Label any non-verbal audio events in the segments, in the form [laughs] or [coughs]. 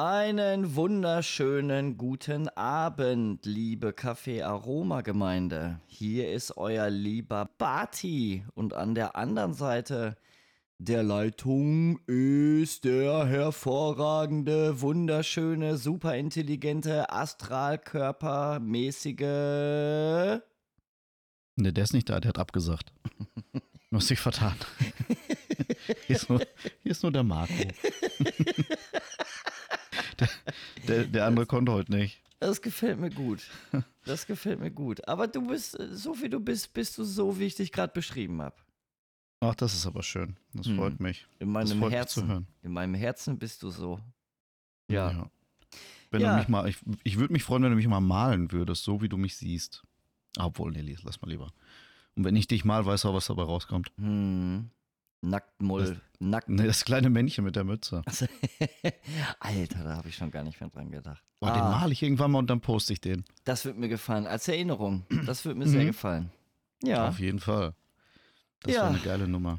Einen wunderschönen guten Abend, liebe Café Aroma Gemeinde. Hier ist euer lieber Bati und an der anderen Seite der Leitung ist der hervorragende, wunderschöne, superintelligente, astralkörpermäßige. Ne, der ist nicht da, der hat abgesagt. Du hast dich vertan. [laughs] Hier ist nur, hier ist nur der Marco. [laughs] der, der, der andere konnte heute nicht. Das gefällt mir gut. Das gefällt mir gut. Aber du bist, so wie du bist, bist du so, wie ich dich gerade beschrieben habe. Ach, das ist aber schön. Das Hm. freut mich. In Das meinem freut mich zu Herzen. hören. In meinem Herzen bist du so. Ja. Wenn Ja. du mich mal, ich, ich würde mich freuen, wenn du mich mal malen würdest, so wie du mich siehst. Obwohl, nee, lass mal lieber. Und wenn ich dich mal, weiß auch, was dabei rauskommt. Hm. Nacktmull. Nackt. Nee, das kleine Männchen mit der Mütze. [laughs] Alter, da habe ich schon gar nicht mehr dran gedacht. Oh, Den Ah, male ich irgendwann mal und dann poste ich den. das wird mir gefallen. Als Erinnerung. Das wird mir sehr Mhm. gefallen. Ja, Auf jeden Fall. Das Ja. wäre eine geile Nummer.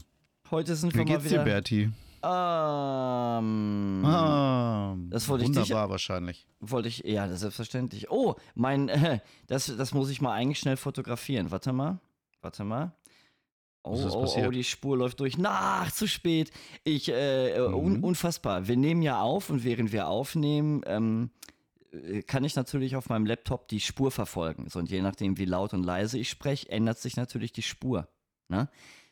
heute sind wir Wie mal geht's dir, wieder. Berti? Ähm, Ah, Das wollte ich dich- wunderbar wahrscheinlich. Wollte ich, ja, das selbstverständlich. Oh, mein, äh, [laughs] das, das muss ich mal eigentlich schnell fotografieren. Warte mal, warte mal. Oh, oh, oh, passiert? die Spur läuft durch. Na, zu spät. Ich, äh, äh, un, Mhm. unfassbar. Wir nehmen ja auf und während wir aufnehmen, ähm, äh, kann ich natürlich auf meinem Laptop die Spur verfolgen. So, und je nachdem, wie laut und leise ich spreche, ändert sich natürlich die Spur. Ne?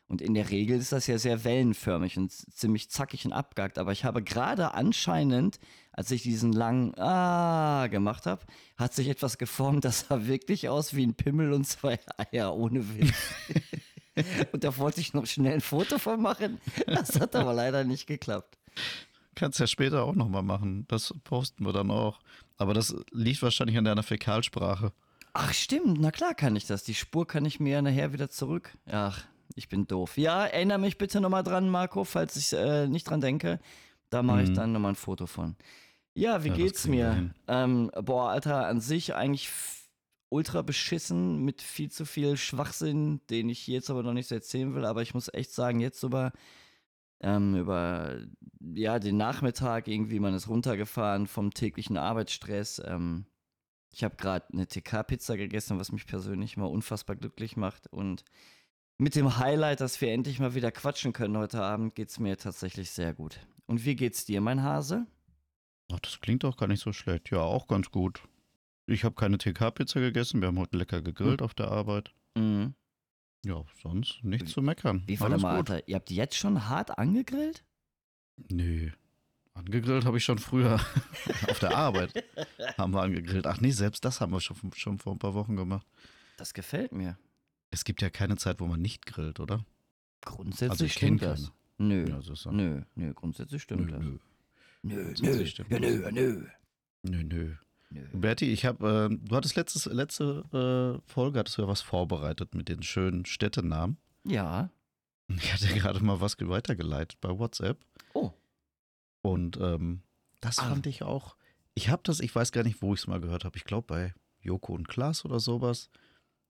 Und in der Regel ist das ja sehr wellenförmig und ziemlich zackig und abgehakt. Aber ich habe gerade anscheinend, als ich diesen langen Ah gemacht habe, hat sich etwas geformt, das sah wirklich aus wie ein Pimmel und zwei [laughs] Eier, ohne Witz. [laughs] und da wollte ich noch schnell ein Foto von machen. Das hat aber leider nicht geklappt. Kannst ja später auch nochmal machen. Das posten wir dann auch. Aber das liegt wahrscheinlich an deiner Fäkalsprache. Ach stimmt, na klar kann ich das. Die Spur kann ich mir ja nachher wieder zurück. Ach, ich bin doof. Ja, erinnere mich bitte nochmal dran, Marco, falls ich äh, nicht dran denke. Da mache ich Mhm. dann nochmal ein Foto von. Ja, wie Ja, geht's mir? Ähm, boah, Alter, an sich eigentlich ultra beschissen mit viel zu viel Schwachsinn, den ich jetzt aber noch nicht so erzählen will. Aber ich muss echt sagen, jetzt über, ähm, über ja, den Nachmittag irgendwie, man ist runtergefahren vom täglichen Arbeitsstress. Ähm, ich habe gerade eine TK-Pizza gegessen, was mich persönlich mal unfassbar glücklich macht. Und mit dem Highlight, dass wir endlich mal wieder quatschen können heute Abend, geht's mir tatsächlich sehr gut. Und wie geht's dir, mein Hase? Ach, das klingt doch gar nicht so schlecht. Ja, auch ganz gut. Ich habe keine TK-Pizza gegessen. Wir haben heute lecker gegrillt auf der Arbeit. Mhm. Ja, sonst nichts zu meckern. Wie Alles mal, gut. Alter, ihr habt jetzt schon hart angegrillt? Nö. Angegrillt habe ich schon früher. [laughs] auf der Arbeit haben wir angegrillt. Ach nee, selbst das haben wir schon, schon vor ein paar Wochen gemacht. Das gefällt mir. Es gibt ja keine Zeit, wo man nicht grillt, oder? Grundsätzlich Also ich stimmt das. Nö, Ja, so nö, nö, grundsätzlich stimmt Nö, das. nö. Nö, nö, stimmt ja, nö, nö, Nö, nö. Berti, ich habe, äh, du hattest letztes, letzte äh, Folge, hattest du ja was vorbereitet mit den schönen Städtenamen. Ja. Ich hatte gerade mal was weitergeleitet bei WhatsApp. Oh. Und ähm, das Ah. fand ich auch. Ich habe das, ich weiß gar nicht, wo ich es mal gehört habe. Ich glaube bei Joko und Klaas oder sowas.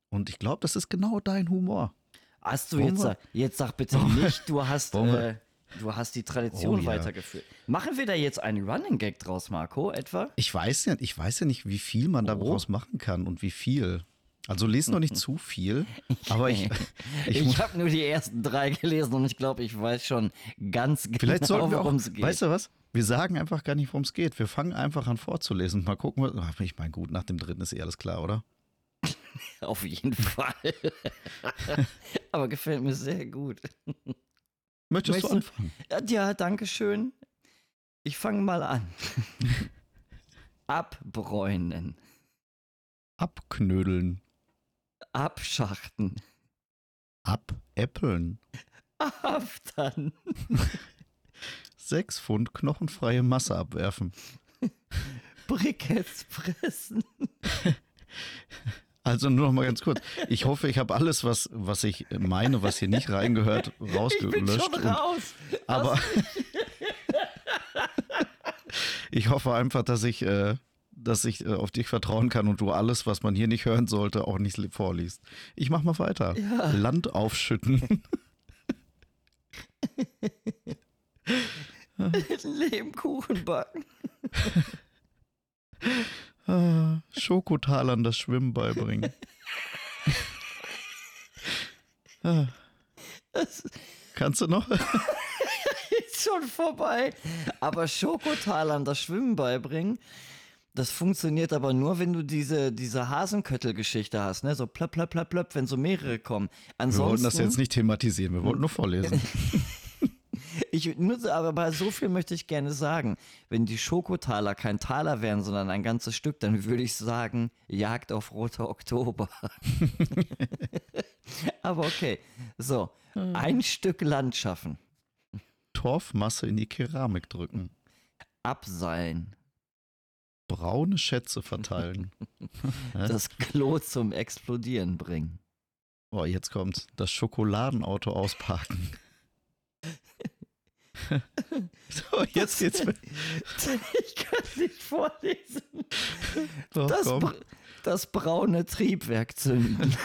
Und ich glaube, das ist genau dein Humor. Hast du jetzt, jetzt sag bitte [laughs] nicht, du hast, äh, du hast die Tradition Oh, ja. weitergeführt. Machen wir da jetzt einen Running Gag draus, Marco, etwa? Ich weiß ja, ich weiß ja nicht, wie viel man Oh. daraus machen kann und wie viel. Also lese noch nicht [laughs] zu viel, aber ich, [laughs] ich, Ich, habe nur die ersten drei gelesen und ich glaube, ich weiß schon ganz genau, vielleicht auch, worum es geht. weißt du was? Wir sagen einfach gar nicht, worum es geht. Wir fangen einfach an vorzulesen. Mal gucken, was, ach, ich meine, gut, nach dem dritten ist eh alles klar, oder? [laughs] Auf jeden Fall. Aber gefällt mir sehr gut. Möchtest du Möchtest du- anfangen? Ja, Ja, danke schön. Ich fange mal an. [laughs] Abbräunen, Abknödeln, abschachten, abäppeln, aftern, [laughs] sechs Pfund knochenfreie Masse abwerfen. [laughs] Briketts pressen. Also nur noch mal ganz kurz. Ich hoffe, ich habe alles, was, was ich meine, was hier nicht reingehört, [laughs] Ich bin rausgelöscht. schon und- raus. Aber [laughs] ich hoffe einfach, dass ich, äh, dass ich äh, auf dich vertrauen kann und du alles, was man hier nicht hören sollte, auch nicht li- vorliest. Ich mach mal weiter. Ja. Land aufschütten. [laughs] Lebkuchen backen. Ah, Schokotalern das Schwimmen beibringen. [laughs] Ah, Kannst du noch? [laughs] ist schon vorbei. Aber Schokotalern das Schwimmen beibringen, das funktioniert aber nur, wenn du diese, diese Hasenköttel-Geschichte hast, ne? So plöpp, plöpp, plöpp, plöpp, wenn so mehrere kommen. Wir Ansonsten, wollten das jetzt nicht thematisieren, wir wollten nur vorlesen. [laughs] Ich, so- aber bei so viel möchte ich gerne sagen. Wenn die Schokotaler kein Taler wären, sondern ein ganzes Stück, dann würde ich sagen, Jagd auf Roter Oktober. [laughs] aber okay. So, ein Stück Land schaffen. Torfmasse in die Keramik drücken. Abseilen. Braune Schätze verteilen. [laughs] Das Klo zum Explodieren bringen. Oh, jetzt kommt's. Das Schokoladenauto ausparken. So, jetzt geht's. mit- Ich kann es nicht vorlesen. Doch, Das, komm. br das braune Triebwerk zünden.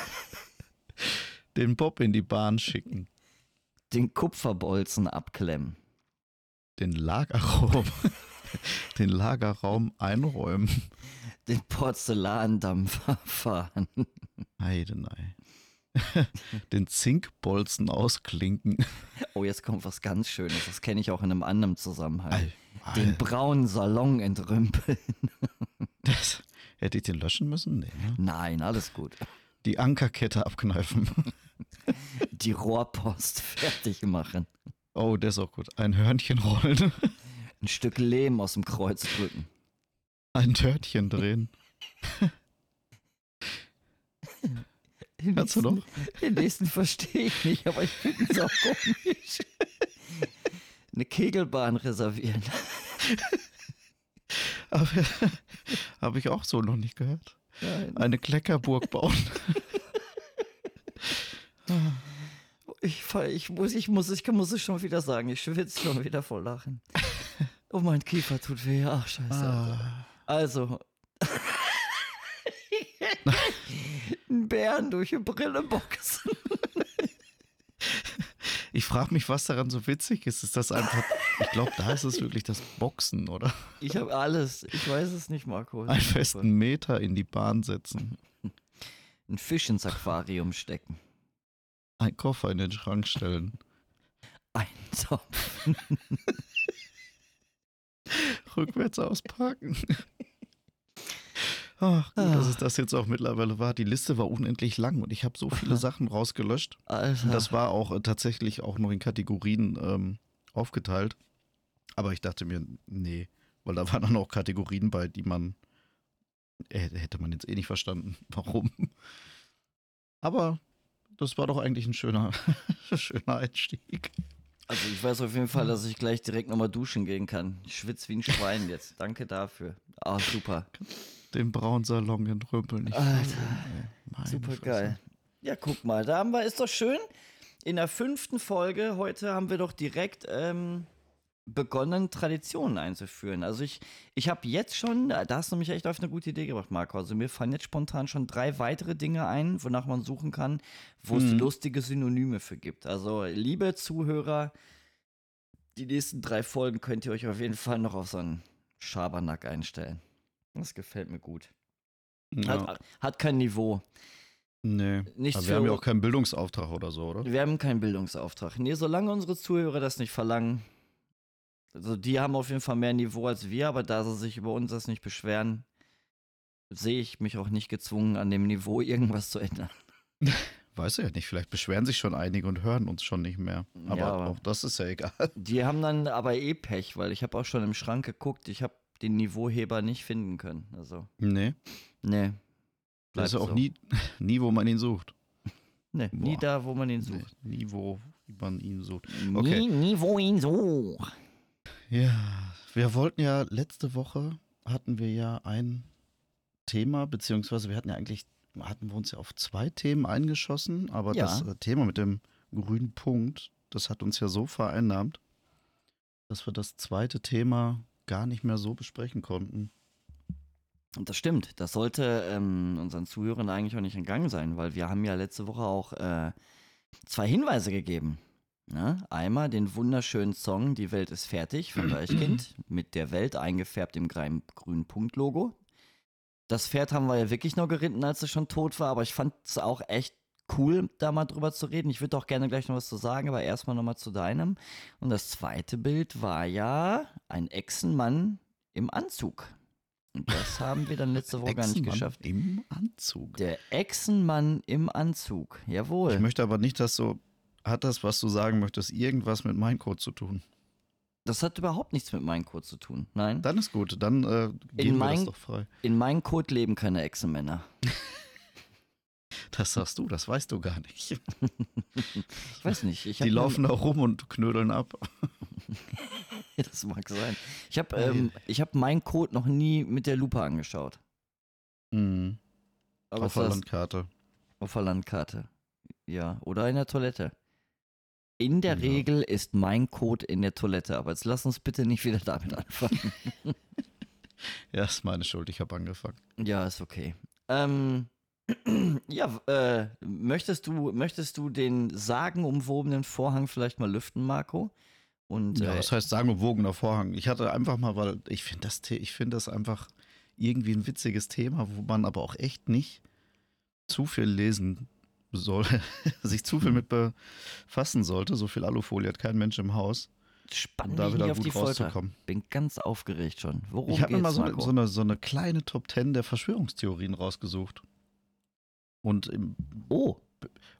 Den Bob in die Bahn schicken. Den Kupferbolzen abklemmen. Den Lagerraum. [laughs] Den Lagerraum einräumen. Den Porzellandampfer fahren. Heidenei. [laughs] Den Zinkbolzen ausklinken. [laughs] Oh, jetzt kommt was ganz Schönes. Das kenne ich auch in einem anderen Zusammenhang. Al- Den Al- braunen Salon entrümpeln. [laughs] Das, hätte ich den löschen müssen? Nee. Ne? Nein, alles gut. Die Ankerkette abkneifen. Die Rohrpost fertig machen. Oh, der ist auch gut. Ein Hörnchen rollen. Ein Stück Lehm aus dem Kreuz drücken. Ein Törtchen drehen. Den Kannst du nächsten- noch? Den nächsten verstehe ich nicht, aber ich finde es auch komisch. Eine Kegelbahn reservieren. Habe ich auch so noch nicht gehört. Nein. Eine Kleckerburg bauen. Ich, ich, muss, ich, muss, ich muss es schon wieder sagen. Ich schwitze schon wieder vor Lachen. Oh, mein Kiefer tut weh. Ach, scheiße. Ah, Also. [laughs] Bären durch eine Brille boxen. [laughs] ich frage mich, was daran so witzig ist. Ist das einfach. Ich glaube, da ist es wirklich das Boxen, oder? Ich habe alles. Ich weiß es nicht, Marco. Einen festen Meter in die Bahn setzen. Ein Fisch ins Aquarium stecken. Ein Koffer in den Schrank stellen. Ein Topf. [laughs] Rückwärts ausparken. Ach, gut, dass es das jetzt auch mittlerweile war. Die Liste war unendlich lang und ich habe so viele Sachen rausgelöscht. Alter. Und das war auch äh, tatsächlich auch noch in Kategorien ähm, aufgeteilt. Aber ich dachte mir, nee, weil da [laughs] waren dann auch Kategorien bei, die man äh, hätte man jetzt eh nicht verstanden, [laughs] warum. Aber das war doch eigentlich ein schöner, [laughs] schöner Einstieg. Also ich weiß auf jeden Fall, dass ich gleich direkt nochmal duschen gehen kann. Ich schwitze wie ein Schwein jetzt. Danke dafür. Ah, super. Den braunen Salon entrümpeln. Ich Alter, meine Super geil. Ja, guck mal, da haben wir, ist doch schön. In der fünften Folge heute haben wir doch direkt ähm, begonnen, Traditionen einzuführen. Also ich, ich habe jetzt schon, da hast du mich echt auf eine gute Idee gebracht, Marco. Also mir fallen jetzt spontan schon drei weitere Dinge ein, wonach man suchen kann, wo es Mhm. lustige Synonyme für gibt. Also liebe Zuhörer, die nächsten drei Folgen könnt ihr euch auf jeden Fall noch auf so einen Schabernack einstellen. Das gefällt mir gut. Ja, Hat, hat kein Niveau. nee. Nichts Aber wir haben ja auch keinen Bildungsauftrag oder so, oder? Wir haben keinen Bildungsauftrag. Nee, solange unsere Zuhörer das nicht verlangen. Also die haben auf jeden Fall mehr Niveau als wir, aber da sie sich über uns das nicht beschweren, sehe ich mich auch nicht gezwungen, an dem Niveau [laughs] irgendwas zu ändern. [laughs] Weiß ich ja nicht. Vielleicht beschweren sich schon einige und hören uns schon nicht mehr. Aber, Ja, aber- auch das ist ja egal. Die haben dann aber eh Pech, weil ich habe auch schon im Schrank geguckt, ich habe den Niveauheber nicht finden können. Also, Nee. nee. Das ist bleibt auch so. nie, [laughs] nie, wo man ihn sucht. Nee, nie Boah. da, wo man ihn sucht. Nee, nie, wo man ihn sucht. Okay. Nie, nie, wo ihn sucht. Ja, wir wollten ja, letzte Woche hatten wir ja ein Thema, beziehungsweise wir hatten ja eigentlich, hatten wir uns ja auf zwei Themen eingeschossen, aber Ja. das äh, Thema mit dem grünen Punkt, das hat uns ja so vereinnahmt, dass wir das zweite Thema gar nicht mehr so besprechen konnten. Und das stimmt. Das sollte ähm, unseren Zuhörern eigentlich auch nicht entgangen sein, weil wir haben ja letzte Woche auch äh, zwei Hinweise gegeben. Na, einmal den wunderschönen Song Die Welt ist fertig von Deichkind [clears throat] mit der Welt eingefärbt im grünen Punktlogo. Das Pferd haben wir ja wirklich noch geritten, als es schon tot war, aber ich fand es auch echt cool, da mal drüber zu reden. Ich würde auch gerne gleich noch was zu sagen, aber erstmal nochmal zu deinem. Und das zweite Bild war ja ein Echsenmann im Anzug. Und das haben wir dann letzte Woche gar nicht geschafft. Im Anzug. Der Echsenmann im Anzug. Jawohl. Ich möchte aber nicht, dass so. Hat das, was du sagen möchtest, irgendwas mit Minecode zu tun? Das hat überhaupt nichts mit meinem Code zu tun. Nein. Dann ist gut, dann äh, geben wir das mein- doch frei. In meinem Code leben keine Echsenmänner. [laughs] Das sagst du, das weißt du gar nicht. [laughs] Ich weiß nicht. Ich Die laufen da rum und knödeln ab. [laughs] Das mag sein. Ich habe ähm, ich hab meinen Code noch nie mit der Lupe angeschaut. Mhm. Aber Auf der Landkarte. auf der Landkarte. Ja, oder in der Toilette. In der Ja. Regel ist mein Code in der Toilette, aber jetzt lass uns bitte nicht wieder damit anfangen. [laughs] Ja, ist meine Schuld, ich habe angefangen. ja, ist okay. Ähm, ja, äh, möchtest du, möchtest du den sagenumwobenen Vorhang vielleicht mal lüften, Marco? Und Ja, äh, das heißt sagenumwogener Vorhang. Ich hatte einfach mal, weil ich finde das, ich finde das einfach irgendwie ein witziges Thema, wo man aber auch echt nicht zu viel lesen soll, [laughs] sich zu viel mit befassen sollte. So viel Alufolie hat kein Mensch im Haus, spann um dich da wieder auf die gut Folter. rauszukommen. Bin ganz aufgeregt schon. Worum ich habe mir mal so, eine- so, eine, so eine kleine Top 10 der Verschwörungstheorien rausgesucht. Und, im, Oh,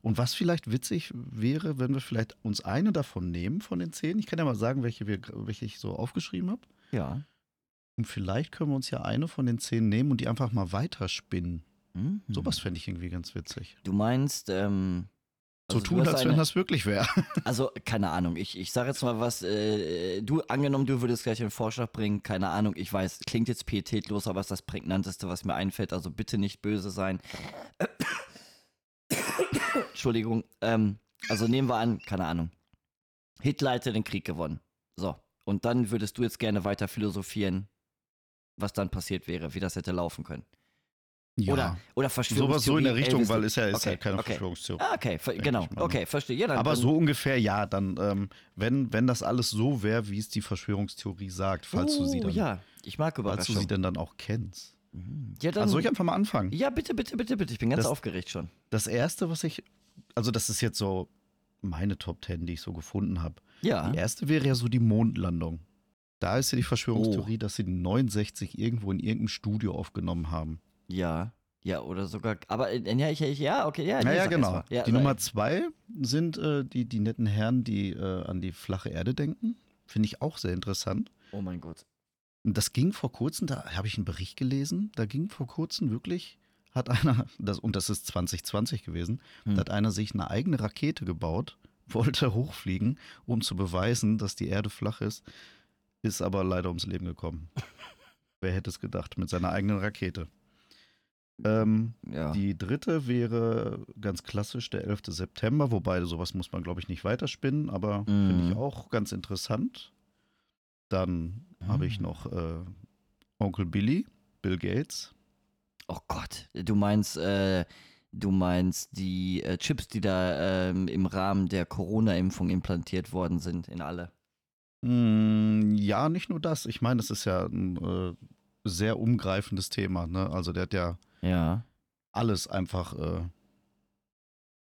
und was vielleicht witzig wäre, wenn wir vielleicht uns eine davon nehmen von den zehn. Ich kann ja mal sagen, welche, wir, welche ich so aufgeschrieben habe. ja. Und vielleicht können wir uns ja eine von den zehn nehmen und die einfach mal weiterspinnen. Mhm. Sowas fände ich irgendwie ganz witzig. Du meinst, ähm. So also tun, als wenn eine- das wirklich wäre. [laughs] Also, keine Ahnung. Ich, ich sage jetzt mal was. Äh, du, angenommen, du würdest gleich einen Vorschlag bringen. Keine Ahnung. Ich weiß, klingt jetzt pietätlos, aber es ist das prägnanteste, was mir einfällt. Also bitte nicht böse sein. [coughs] Entschuldigung. Ähm, also nehmen wir an, keine Ahnung. Hitler hätte den Krieg gewonnen. So. Und dann würdest du jetzt gerne weiter philosophieren, was dann passiert wäre, wie das hätte laufen können. Oder, oder Verschwörungstheorie. sowas so in der Richtung, Elvis- weil ist ja, ist okay, ja keine okay. Verschwörungstheorie. Ah, okay, genau. Okay, verstehe. Ja, dann, Aber dann, so ungefähr ja, dann, ähm, wenn, wenn das alles so wäre, wie es die Verschwörungstheorie sagt, falls du sie Oh, dann, Ja, ich mag falls du sie denn dann auch kennst. Ja, dann, Also soll ich einfach mal anfangen. ja, bitte, bitte, bitte, bitte. Ich bin ganz Das- aufgeregt schon. Das erste, was ich, also das ist jetzt so meine Top 10, die ich so gefunden habe. Ja. Die erste wäre ja so die Mondlandung. Da ist ja die Oh. Verschwörungstheorie, dass sie die 69 irgendwo in irgendeinem Studio aufgenommen haben. Ja. Ja, oder sogar. Aber äh, ja, ich, ich, ja, okay, ja. nee, Ja, genau. Ja, die Nummer zwei sind äh, die, die netten Herren, die äh, an die flache Erde denken. Finde ich auch sehr interessant. Oh mein Gott. Das ging vor kurzem, da habe ich einen Bericht gelesen, da ging vor kurzem wirklich, hat einer, [laughs] das, und das ist 2020 gewesen, Hm. da hat einer sich eine eigene Rakete gebaut, [laughs] wollte hochfliegen, um zu beweisen, dass die Erde flach ist, ist aber leider ums Leben gekommen. [laughs] Wer hätte es gedacht, mit seiner eigenen Rakete. Ähm, Ja. die dritte wäre ganz klassisch der 11. September, wobei sowas muss man, glaube ich, nicht weiterspinnen, aber finde ich Mhm. auch ganz interessant. Dann habe ich Ah. noch äh, Onkel Billy, Bill Gates. Oh Gott. Du meinst, äh, du meinst die äh, Chips, die da ähm, im Rahmen der Corona-Impfung implantiert worden sind in alle. Mm, ja, nicht nur das. Ich meine, es ist ja ein äh, sehr umgreifendes Thema. Ne? Also der hat ja Ja. alles einfach, äh,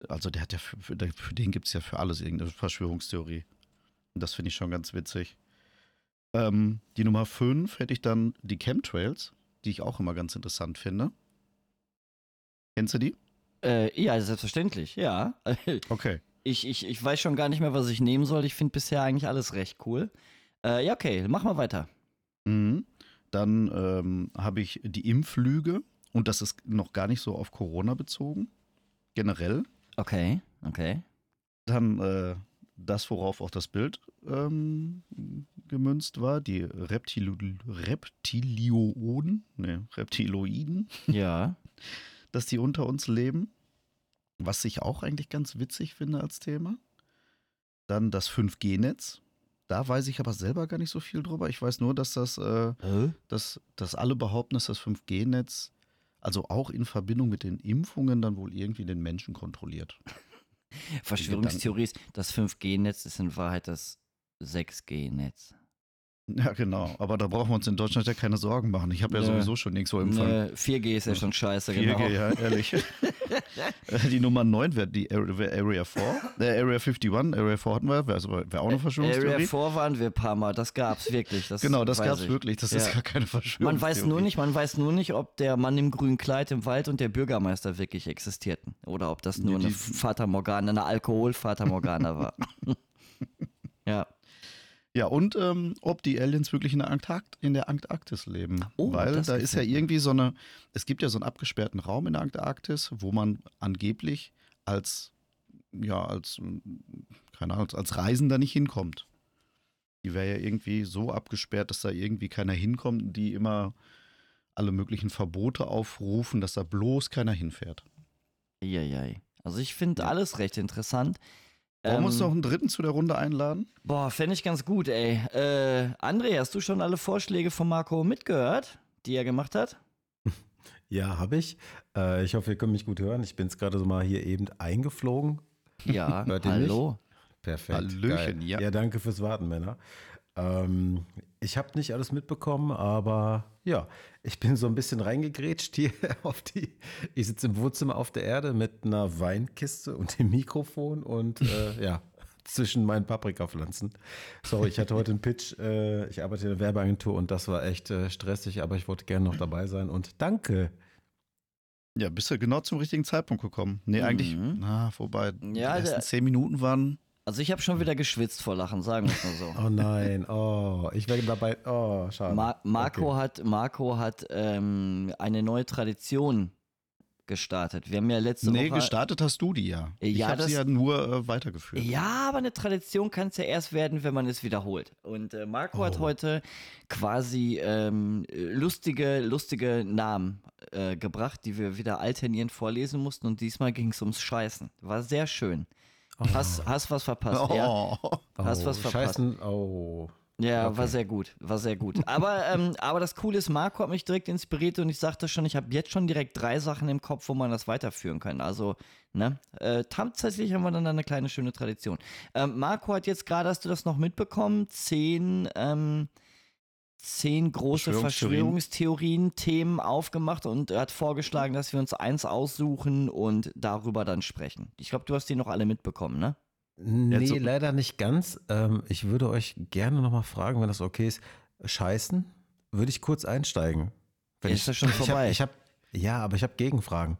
also der hat ja, für, für, für den gibt es ja für alles irgendeine Verschwörungstheorie. Und das finde ich schon ganz witzig. Ähm, die Nummer 5 hätte ich dann die Chemtrails, die ich auch immer ganz interessant finde. Kennst du die? Äh, ja, selbstverständlich, ja. [laughs] Okay. Ich, ich, ich weiß schon gar nicht mehr, was ich nehmen soll. Ich finde bisher eigentlich alles recht cool. Äh, ja, okay, mach mal weiter. Mhm. Dann ähm, habe ich die Impflüge und das ist noch gar nicht so auf Corona bezogen. Generell. Okay, okay. Dann äh, das, worauf auch das Bild ähm, gemünzt war, die Reptilo Reptilioden, ne, Reptiloiden, Ja. [laughs] dass die unter uns leben. Was ich auch eigentlich ganz witzig finde als Thema. Dann das 5G-Netz. Da weiß ich aber selber gar nicht so viel drüber. Ich weiß nur, dass das, äh, dass, dass alle behaupten, dass das 5G-Netz, also auch in Verbindung mit den Impfungen, dann wohl irgendwie den Menschen kontrolliert. [laughs] Verschwörungstheorie ist, das 5G-Netz ist in Wahrheit das 6G-Netz. [laughs] Ja, genau. Aber da brauchen wir uns in Deutschland ja keine Sorgen machen. Ich habe ja Nö. sowieso schon nirgendwo Empfang. Ne, 4G ist ja schon scheiße, 4G, genau. ja, ehrlich. [laughs] Äh, die Nummer 9 wäre die Area, wär Area 4. Äh, Area 51, Area 4 hatten wir, wäre wär auch eine Area Verschwörungstheorie. 4 waren wir ein paar Mal, das gab's wirklich. Das genau, das gab's ich. wirklich. Das Ja. ist gar keine Verschwörungstheorie. Man weiß nur nicht, man weiß nur nicht, ob der Mann im grünen Kleid im Wald und der Bürgermeister wirklich existierten oder ob das nur Nee, eine die- Fata Morgana, eine Alkohol-Fata Morgana war. [laughs] ja. Ja, und ähm, ob die Aliens wirklich in der, Antarkt in der Antarktis leben. Oh, Weil da ist ja irgendwie so eine, es gibt ja so einen abgesperrten Raum in der Antarktis, wo man angeblich als, ja, als, keine Ahnung, als Reisender nicht hinkommt. Die wäre ja irgendwie so abgesperrt, dass da irgendwie keiner hinkommt die immer alle möglichen Verbote aufrufen, dass da bloß keiner hinfährt. Eieiei. Also ich finde alles recht interessant. Wollen wir uns Ähm, noch einen dritten zu der Runde einladen? Boah, fände ich ganz gut, ey. Äh, André, hast du schon alle Vorschläge von Marco mitgehört, die er gemacht hat? [laughs] Ja, habe ich. Äh, ich hoffe, ihr könnt mich gut hören. Ich bin es gerade so mal hier eben eingeflogen. Ja, [laughs] Hört ihr hallo. Perfekt. Hallöchen, ja. Ja, danke fürs Warten, Männer. Ähm, ich habe nicht alles mitbekommen, aber ja, ich bin so ein bisschen reingegrätscht hier [laughs] auf die. Ich sitze im Wohnzimmer auf der Erde mit einer Weinkiste und dem Mikrofon und äh, [laughs] ja, zwischen meinen Paprikapflanzen. Sorry, ich hatte heute einen Pitch. Äh, ich arbeite in der Werbeagentur und das war echt äh, stressig, aber ich wollte gerne noch dabei sein und danke. Ja, bist du genau zum richtigen Zeitpunkt gekommen. Nee, eigentlich, Mhm. na, vorbei. Die Ja, ersten der- zehn Minuten waren Also ich habe schon wieder geschwitzt vor Lachen, sagen wir es mal so. Oh nein, oh, ich werde dabei. Oh, schade. Ma Marco Okay. hat, Marco hat ähm, eine neue Tradition gestartet. Wir haben ja letzte Nee, Woche. gestartet hast du die ja. Ich Ja, habe das- sie ja nur äh, weitergeführt. Ja, aber eine Tradition kann es ja erst werden, wenn man es wiederholt. Und äh, Marco hat Oh. heute quasi ähm, lustige, lustige Namen äh, gebracht, die wir wieder alternierend vorlesen mussten. Und diesmal ging es ums Scheißen. War sehr schön. Hast, hast was verpasst, ja? Oh. Hast oh, was verpasst. Scheißen, oh. Ja, war Okay. sehr gut, war sehr gut. Aber, ähm, aber das Coole ist, Marco hat mich direkt inspiriert und ich sagte schon, ich habe jetzt schon direkt drei Sachen im Kopf, wo man das weiterführen kann. Also, ne, äh, tatsächlich haben wir dann eine kleine schöne Tradition. Ähm, Marco hat jetzt gerade, hast du das noch mitbekommen, zehn, ähm, zehn große Verschwörungstheorien. Themen aufgemacht und er hat vorgeschlagen, dass wir uns eins aussuchen und darüber dann sprechen. Ich glaube, du hast die noch alle mitbekommen, ne? Nee, so- leider nicht ganz. Ähm, ich würde euch gerne nochmal fragen, wenn das okay ist. Scheißen? Würde ich kurz einsteigen? Wenn Ist [laughs] ich, das schon ich vorbei? Hab, ich hab, ja, aber ich habe Gegenfragen.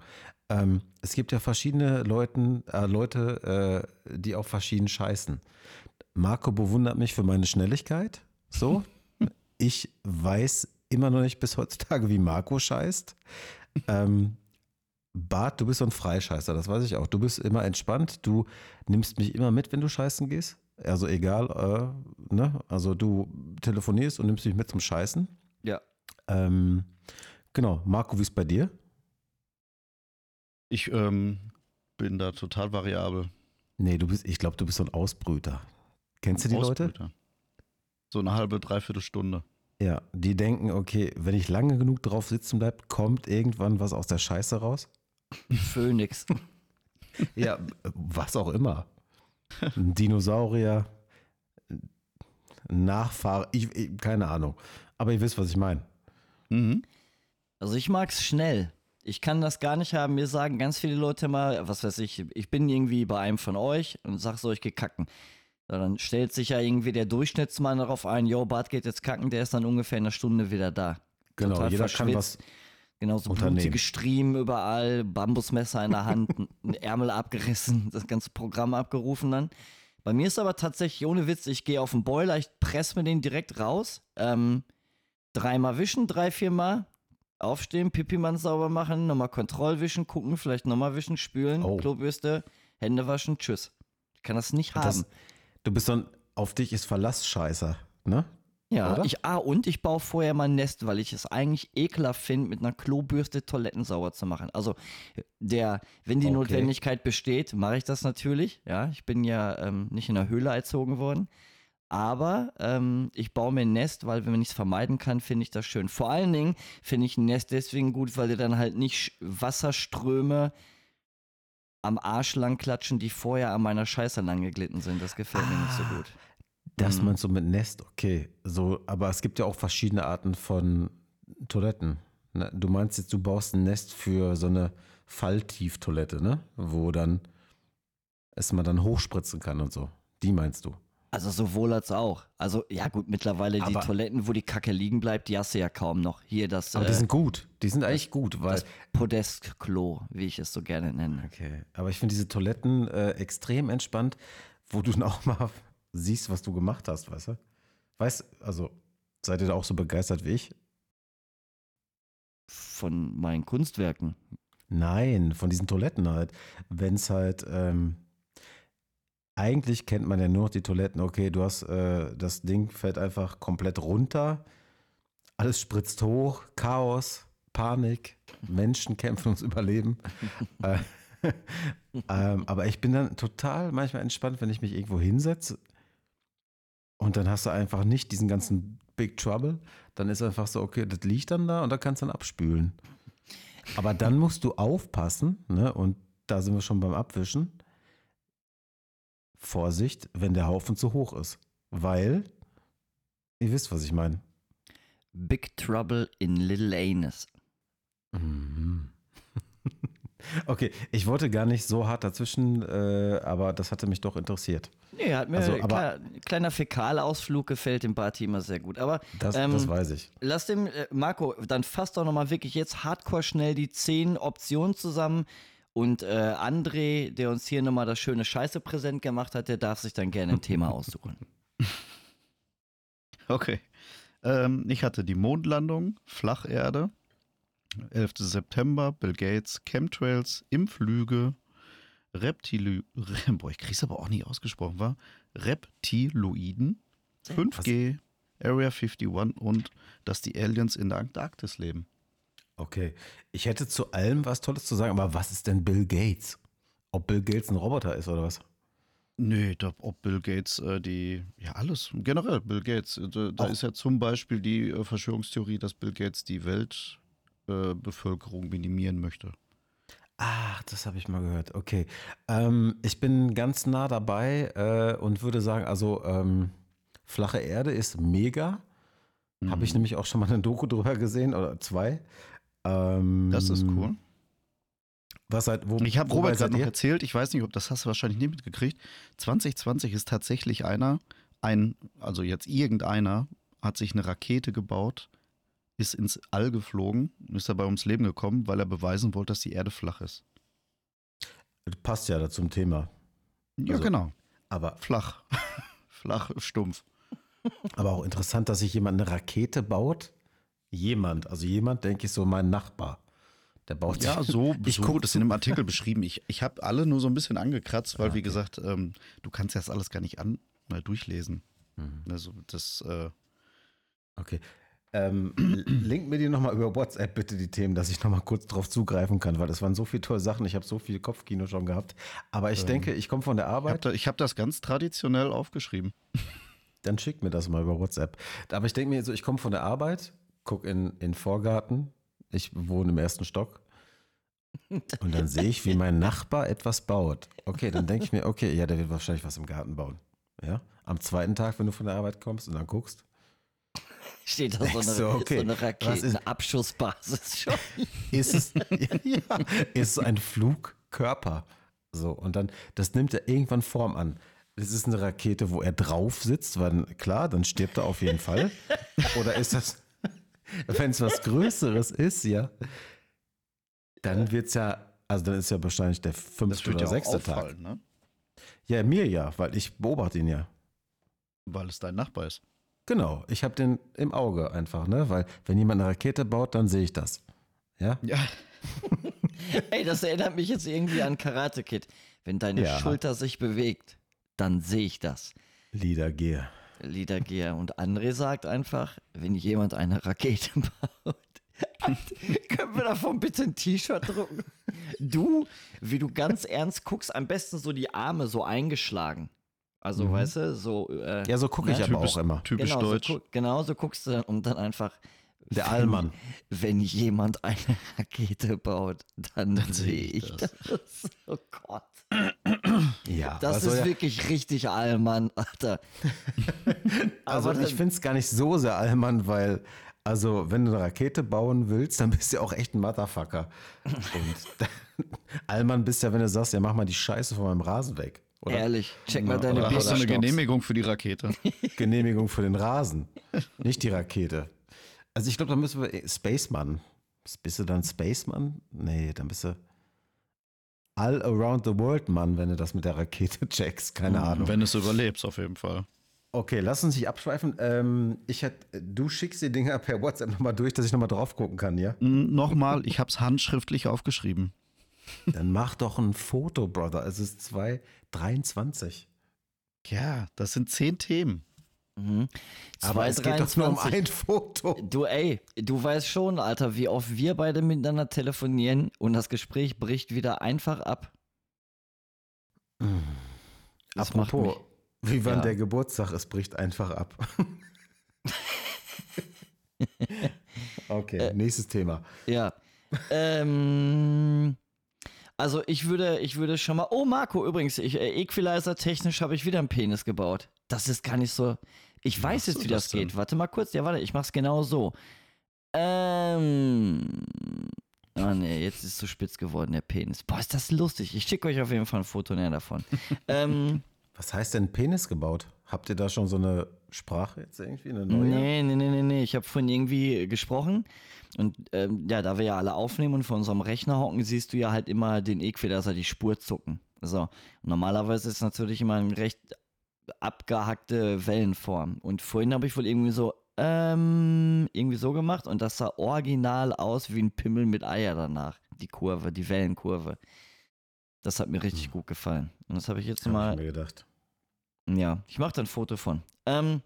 Ähm, es gibt ja verschiedene Leuten, äh, Leute, äh, die auch verschieden scheißen. Marco bewundert mich für meine Schnelligkeit. So. Ich weiß immer noch nicht bis heutzutage, wie Marco scheißt. Ähm, Bart, du bist so ein Freischeißer, das weiß ich auch. Du bist immer entspannt, du nimmst mich immer mit, wenn du scheißen gehst. Also egal, äh, ne? Also du telefonierst und nimmst mich mit zum Scheißen. Ja. Ähm, genau, Marco, wie ist bei dir? Ich ähm, bin da total variabel. Nee, du bist, ich glaube, du bist so ein Ausbrüter. Kennst du die Leute? So eine halbe, dreiviertel Stunde. Ja, die denken, okay, wenn ich lange genug drauf sitzen bleibe, kommt irgendwann was aus der Scheiße raus. Phoenix. [laughs] Ja, was auch immer. Ein Dinosaurier, Nachfahre, ich, ich, keine Ahnung. Aber ihr wisst, was ich meine. Mhm. Also ich mag's schnell. Ich kann das gar nicht haben. Mir sagen ganz viele Leute mal, was weiß ich, ich bin irgendwie bei einem von euch und sag so, ich geh kacken. Dann stellt sich ja irgendwie der Durchschnittsmann darauf ein, yo, Bart geht jetzt kacken, der ist dann ungefähr eine Stunde wieder da. Genau, Total jeder kann was. verschwitzt. Genauso blutige Striemen überall, Bambusmesser in der Hand, [laughs] Ärmel abgerissen, das ganze Programm abgerufen dann. Bei mir ist aber tatsächlich ohne Witz, ich gehe auf den Boiler, ich presse mir den direkt raus, ähm, dreimal wischen, drei, viermal, aufstehen, Pipi-Mann sauber machen, nochmal Kontrollwischen, gucken, vielleicht nochmal wischen, spülen, Oh. Klobürste, Hände waschen, tschüss. Ich kann das nicht haben. Du bist ein auf dich ist Verlass-Scheißer, ne? Ja, Oder? ich, ah, und ich baue vorher mal ein Nest, weil ich es eigentlich ekelhaft finde, mit einer Klobürste Toiletten sauber zu machen. Also, der, wenn die Okay. Notwendigkeit besteht, mache ich das natürlich. Ja, ich bin ja ähm, nicht in der Höhle erzogen worden. Aber ähm, ich baue mir ein Nest, weil wenn ich es vermeiden kann, finde ich das schön. Vor allen Dingen finde ich ein Nest deswegen gut, weil du dann halt nicht Wasserströme am Arsch lang klatschen, die vorher an meiner Scheiße lang geglitten sind. Das gefällt mir nicht so gut. Das Mhm. meinst du mit Nest, okay. So, aber es gibt ja auch verschiedene Arten von Toiletten. Ne? Du meinst jetzt, du baust ein Nest für so eine Falltieftoilette, ne? Wo dann es man dann hochspritzen kann und so. Die meinst du? Also sowohl als auch. Also ja gut, mittlerweile die Aber- Toiletten, wo die Kacke liegen bleibt, die hast du ja kaum noch. Hier das, Aber die äh, sind gut. Die sind eigentlich gut, weil. das Podestklo, wie ich es so gerne nenne. Okay. Aber ich finde diese Toiletten äh, extrem entspannt, wo du [laughs] dann auch mal siehst, was du gemacht hast, weißt du? Weißt also, seid ihr da auch so begeistert wie ich? Von meinen Kunstwerken. Nein, von diesen Toiletten halt. Wenn es halt, ähm, eigentlich kennt man ja nur noch die Toiletten, okay, du hast, äh, das Ding fällt einfach komplett runter, alles spritzt hoch, Chaos, Panik, Menschen kämpfen ums Überleben. [laughs] äh, [laughs] ähm, aber ich bin dann total manchmal entspannt, wenn ich mich irgendwo hinsetze und dann hast du einfach nicht diesen ganzen Big Trouble. Dann ist einfach so, okay, das liegt dann da und da kannst du dann abspülen. Aber dann musst du aufpassen, ne? Und da sind wir schon beim Abwischen. Vorsicht, wenn der Haufen zu hoch ist. Weil, ihr wisst, was ich meine. Big Trouble in Little Anus. Mhm. [laughs] Okay, ich wollte gar nicht so hart dazwischen, äh, aber das hatte mich doch interessiert. Nee, hat mir Also, ein aber- kleiner, kleiner Fäkalausflug gefällt dem Barty immer sehr gut. Aber Das, Ähm, das weiß ich. lass dem, äh, Marco, dann fass doch nochmal wirklich jetzt hardcore schnell die zehn Optionen zusammen. Und äh, André, der uns hier nochmal das schöne Scheiße präsent gemacht hat, der darf sich dann gerne ein Thema [laughs] aussuchen. Okay. Ähm, ich hatte die Mondlandung, Flacherde, 11. September, Bill Gates, Chemtrails, Impflüge, Reptilü... Re- [laughs] Boah, ich krieg's aber auch nie ausgesprochen, war? Reptiloiden, 5G, Area 51 und dass die Aliens in der Antarktis leben. Okay, ich hätte zu allem was Tolles zu sagen, aber was ist denn Bill Gates? Ob Bill Gates ein Roboter ist oder was? Nee, da, ob Bill Gates äh, die, ja alles, generell Bill Gates. äh, Da, da ist ja zum Beispiel die äh, Verschwörungstheorie, dass Bill Gates die Weltbevölkerung äh, minimieren möchte. Ach, das habe ich mal gehört. Okay. Ähm, ich bin ganz nah dabei äh, und würde sagen, also ähm, flache Erde ist mega. Habe ich Mhm. nämlich auch schon mal eine Doku drüber gesehen oder zwei. Ähm, Das ist cool. Was halt, wo, Ich habe Robert gerade noch erzählt, ich weiß nicht, ob das hast du wahrscheinlich nicht mitgekriegt. 2020 ist tatsächlich einer, ein, also jetzt irgendeiner, hat sich eine Rakete gebaut, ist ins All geflogen, ist dabei ums Leben gekommen, weil er beweisen wollte, dass die Erde flach ist. Passt ja da zum Thema. Ja, Also- genau. Aber, Flach. [laughs] flach, stumpf. aber auch interessant, dass sich jemand eine Rakete baut. Jemand, also jemand, denke ich so, mein Nachbar. Der baut Ja, sich- so, [laughs] Ich so guck- es in einem Artikel beschrieben. Ich, ich habe alle nur so ein bisschen angekratzt, weil, Ah, wie okay. gesagt, ähm, du kannst das alles gar nicht an, mal durchlesen. Mhm. Also das, äh, Okay. Ähm, [clears throat] link mir die nochmal über WhatsApp bitte die Themen, dass ich nochmal kurz drauf zugreifen kann, weil das waren so viele tolle Sachen. Ich habe so viel Kopfkino schon gehabt. Aber ich Ähm, denke, ich komme von der ich habe Arbeit. da, ich hab das ganz traditionell aufgeschrieben. Dann schickt mir das mal über WhatsApp. Aber ich denke mir so, ich komme von der Arbeit, gucke in, in den Vorgarten. Ich wohne im ersten Stock. Und dann sehe ich, wie [laughs] mein Nachbar etwas baut. Okay, dann denke ich mir, okay, ja, der wird wahrscheinlich was im Garten bauen. Ja? Am zweiten Tag, wenn du von der Arbeit kommst und dann guckst, Steht da so eine, du, okay, so eine Raketenabschussbasis schon. [laughs] ist es, ja, ist es ein Flugkörper. So, und dann, das nimmt ja irgendwann Form an. Ist eine Rakete, wo er drauf sitzt, weil klar, dann stirbt er auf jeden Fall. [laughs] Oder ist das, wenn es was Größeres ist, ja, dann wird es ja, also dann ist ja wahrscheinlich der fünfte oder ja sechste Tag. ne? Ja, mir ja, weil ich beobachte ihn ja. Weil es dein Nachbar ist. Genau, ich habe den im Auge einfach, ne? Weil wenn jemand eine Rakete baut, dann sehe ich das. Ja? Ja. [laughs] Ey, das erinnert mich jetzt irgendwie an Karate Kid. Wenn deine Ja. Schulter sich bewegt, dann sehe ich das. Lieder Gear. Lieder Gear. Und André sagt einfach, wenn jemand eine Rakete [laughs] baut. [laughs] Können wir davon bitte ein T-Shirt drucken? Du, wie du ganz ernst guckst, am besten so die Arme so eingeschlagen. Also, Mhm. weißt du, so. Äh, Ja, so gucke ich Ne? aber Typisch, auch immer. typisch genau, deutsch. So, gu- genau so guckst du dann und dann einfach Der Allmann. Wenn jemand eine [laughs] Rakete baut, dann, Dann sehe ich ich das. Oh Gott. Ja, Das ist ja- wirklich richtig Allmann, Alter. [laughs] Also Aber ich finde es gar nicht so sehr Allmann, weil, also wenn du eine Rakete bauen willst, [laughs] dann bist du ja auch echt ein Motherfucker. Und [laughs] Allmann bist ja, wenn du sagst, ja mach mal die Scheiße von meinem Rasen weg. Oder Ehrlich, check mal deine oder hast du eine Bilder. Genehmigung für die Rakete? Genehmigung für den Rasen, nicht die Rakete. Also ich glaube, da müssen wir Spaceman. Bist du dann Spaceman? Nee, dann bist du All Around the World Mann, wenn du das mit der Rakete [laughs] checkst. Keine Ahnung. Wenn du es überlebst, auf jeden Fall. Okay, lass uns nicht abschweifen. Ähm, ich hätt, du schickst die Dinger per WhatsApp nochmal durch, dass ich nochmal drauf gucken kann, ja? Nochmal, ich habe es handschriftlich aufgeschrieben. [laughs] Dann mach doch ein Foto, Brother. Es ist 2,23. Ja, das sind zehn Themen. Mhm. Aber es geht doch nur um 2,23. ein Foto. Du, ey, du weißt schon, Alter, wie oft wir beide miteinander telefonieren und das Gespräch bricht wieder einfach ab. Das Apropos, wie war Ja. der Geburtstag? Es bricht einfach ab. [laughs] okay, nächstes Thema. Ja. ähm, also ich würde, ich würde schon mal. Oh, Marco, übrigens, ich, äh, Equalizer technisch habe ich wieder einen Penis gebaut. Das ist gar nicht so. Ich weiß jetzt, wie das das geht. Warte mal kurz. Ja, warte, ich mach's genau so. Ähm. Ah, nee, jetzt ist es zu spitz geworden, der Penis. Boah, ist das lustig. Ich schicke euch auf jeden Fall ein Foto näher davon. [laughs] ähm. Was heißt denn Penis gebaut? Habt ihr da schon so eine Sprache jetzt irgendwie, eine neue? Nee, nee, nee, nee, nee. Ich habe vorhin irgendwie gesprochen und ähm, ja, da wir ja alle aufnehmen und vor unserem Rechner hocken, siehst du ja halt immer den Equalizer, die Spur zucken. So. Normalerweise ist es natürlich immer eine recht abgehackte Wellenform. Und vorhin habe ich wohl irgendwie so, ähm, irgendwie so gemacht und das sah original aus wie ein Pimmel mit Eier danach. Die Kurve, die Wellenkurve. Das hat mir richtig gut gefallen. Und das habe ich jetzt Hab mal ich mir gedacht. ja, ich mache da ein Foto von. Ähm,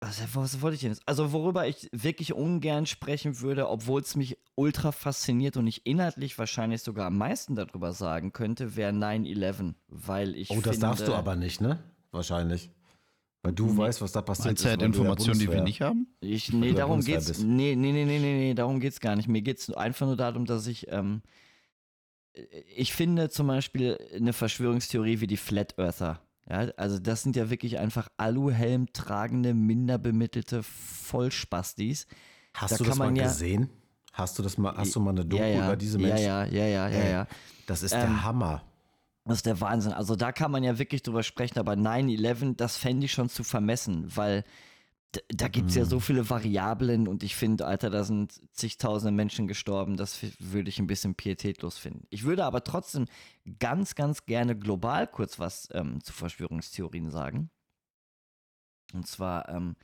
was, was wollte ich denn jetzt? Also, worüber ich wirklich ungern sprechen würde, obwohl es mich ultra fasziniert und ich inhaltlich wahrscheinlich sogar am meisten darüber sagen könnte, wäre 9-11. Weil ich. Oh, das finde, darfst du aber nicht, ne? Wahrscheinlich. Weil du Nee. weißt, was da passiert Meinst ist. ja Informationen, die wir nicht haben? Ich, nee, darum geht's. bist. Nee, nee, nee, nee, nee, nee, darum geht's gar nicht. Mir geht's einfach nur darum, dass ich, ähm, ich finde zum Beispiel eine Verschwörungstheorie wie die Flat Earther. Ja, also das sind ja wirklich einfach Aluhelm tragende, minder bemittelte Vollspastis. Hast Da du das mal ja- gesehen? Hast du das mal, hast du mal eine Doku ja, ja, über diese Menschen? Ja, ja, ja, ja, ja. Das ist Ähm, der Hammer. Das ist der Wahnsinn. Also da kann man ja wirklich drüber sprechen, aber 9-11, das fände ich schon zu vermessen, weil d- da gibt es ja so viele Variablen und ich finde, Alter, da sind zigtausende Menschen gestorben. Das würde ich ein bisschen pietätlos finden. Ich würde aber trotzdem ganz, ganz gerne global kurz was ähm, zu Verschwörungstheorien sagen. Und zwar, ähm,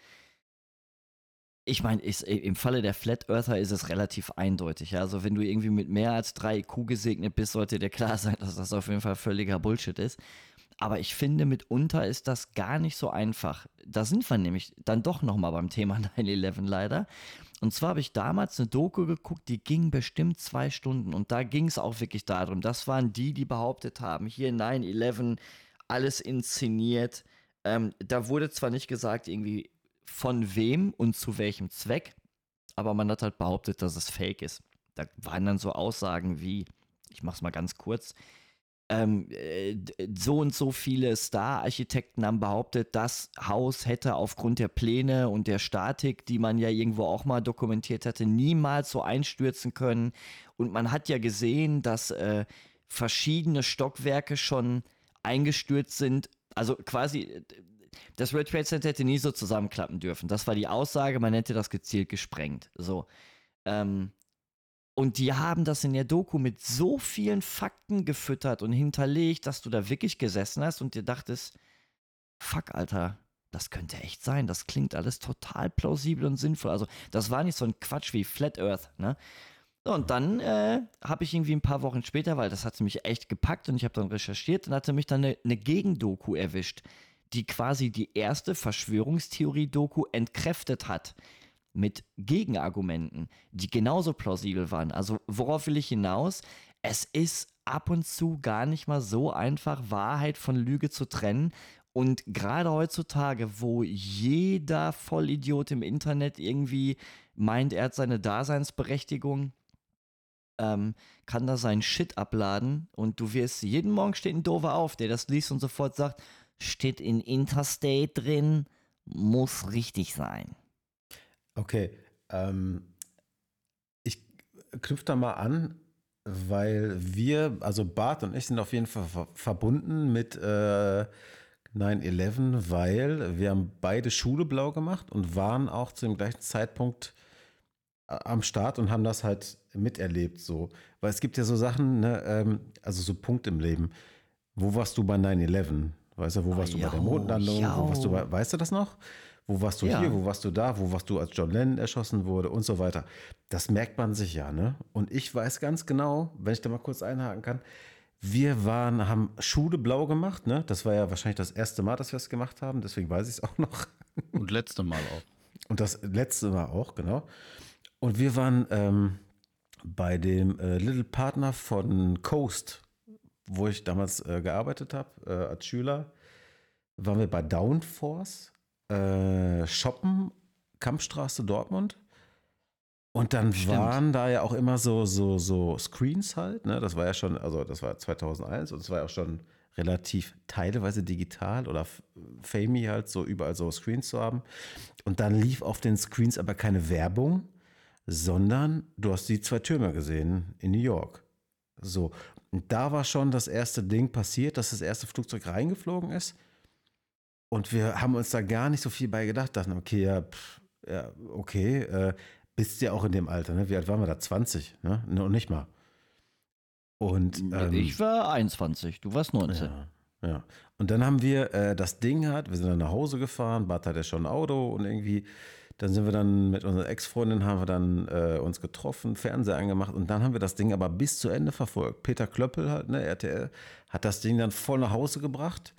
ich meine, im Falle der Flat Earther ist es relativ eindeutig. Ja? Also wenn du irgendwie mit mehr als drei IQ gesegnet bist, sollte dir klar sein, dass das auf jeden Fall völliger Bullshit ist. Aber ich finde, mitunter ist das gar nicht so einfach. Da sind wir nämlich dann doch nochmal beim Thema [laughs] 9-11 leider. Und zwar habe ich damals eine Doku geguckt, die ging bestimmt zwei Stunden. Und da ging es auch wirklich darum. Das waren die, die behauptet haben, hier 9-11, alles inszeniert. Ähm, da wurde zwar nicht gesagt, irgendwie von wem und zu welchem Zweck, aber man hat halt behauptet, dass es fake ist. Da waren dann so Aussagen wie, ich mach's mal ganz kurz, ähm, äh, so und so viele Star-Architekten haben behauptet, das Haus hätte aufgrund der Pläne und der Statik, die man ja irgendwo auch mal dokumentiert hatte, niemals so einstürzen können. Und man hat ja gesehen, dass äh, verschiedene Stockwerke schon eingestürzt sind. Also quasi, äh, das World Trade Center hätte nie so zusammenklappen dürfen. Das war die Aussage, man hätte das gezielt gesprengt. So. Ähm, und die haben das in der Doku mit so vielen Fakten gefüttert und hinterlegt, dass du da wirklich gesessen hast und dir dachtest, fuck, Alter, das könnte echt sein. Das klingt alles total plausibel und sinnvoll. Also, das war nicht so ein Quatsch wie Flat Earth, ne? Und dann äh, habe ich irgendwie ein paar Wochen später, weil das hatte mich echt gepackt und ich habe dann recherchiert und hatte mich dann eine, eine Gegendoku erwischt, die quasi die erste Verschwörungstheorie-Doku entkräftet hat mit Gegenargumenten, die genauso plausibel waren. Also worauf will ich hinaus? Es ist ab und zu gar nicht mal so einfach, Wahrheit von Lüge zu trennen. Und gerade heutzutage, wo jeder Vollidiot im Internet irgendwie meint, er hat seine Daseinsberechtigung, ähm, kann da seinen Shit abladen und du wirst, jeden Morgen steht ein Dover auf, der das liest und sofort sagt, steht in Interstate drin, muss richtig sein. Okay, ähm, ich knüpfe da mal an, weil wir, also Bart und ich sind auf jeden Fall ver verbunden mit äh, 9-11, weil wir haben beide Schule blau gemacht und waren auch zu dem gleichen Zeitpunkt äh, am Start und haben das halt miterlebt so. Weil es gibt ja so Sachen, ne, ähm, also so Punkte im Leben. Wo warst du bei 9-11? Weißt du, wo warst du bei der Mondlandung? Wo warst du bei, weißt du das noch? Wo warst du Ja. hier? Wo warst du da? Wo warst du, als John Lennon erschossen wurde und so weiter? Das merkt man sich ja, ne? Und ich weiß ganz genau, wenn ich da mal kurz einhaken kann, wir waren, haben Schule blau gemacht, ne? Das war ja wahrscheinlich das erste Mal, dass wir es gemacht haben, deswegen weiß ich es auch noch. [laughs] Und letzte Mal auch. Und das letzte Mal auch, genau. Und wir waren ähm, bei dem äh, Little Partner von Coast, wo ich damals äh, gearbeitet habe, äh, als Schüler, waren wir bei Downforce, äh, Shoppen, Kampfstraße Dortmund. Und dann Stimmt. waren da ja auch immer so, so, so Screens halt, ne? Das war ja schon, also das war 2001 und es war ja auch schon relativ teilweise digital oder famey halt so überall so Screens zu haben. Und dann lief auf den Screens aber keine Werbung, sondern du hast die zwei Türme gesehen in New York. So, und da war schon das erste Ding passiert, dass das erste Flugzeug reingeflogen ist. Und wir haben uns da gar nicht so viel bei gedacht, dachten, okay, ja, pff, ja okay, äh, bist ja auch in dem Alter, ne? Wie alt waren wir da? 20, ne? Noch nicht mal. Und ähm, ich war 21, du warst 19. ja, ja. Und dann haben wir äh, das Ding halt, wir sind dann nach Hause gefahren, Bart hat ja schon ein Auto und irgendwie, dann sind wir dann mit unserer Ex-Freundin, haben wir dann äh, uns getroffen, Fernseher angemacht und dann haben wir das Ding aber bis zu Ende verfolgt. Peter Klöppel halt, ne, RTL, hat das Ding dann voll nach Hause gebracht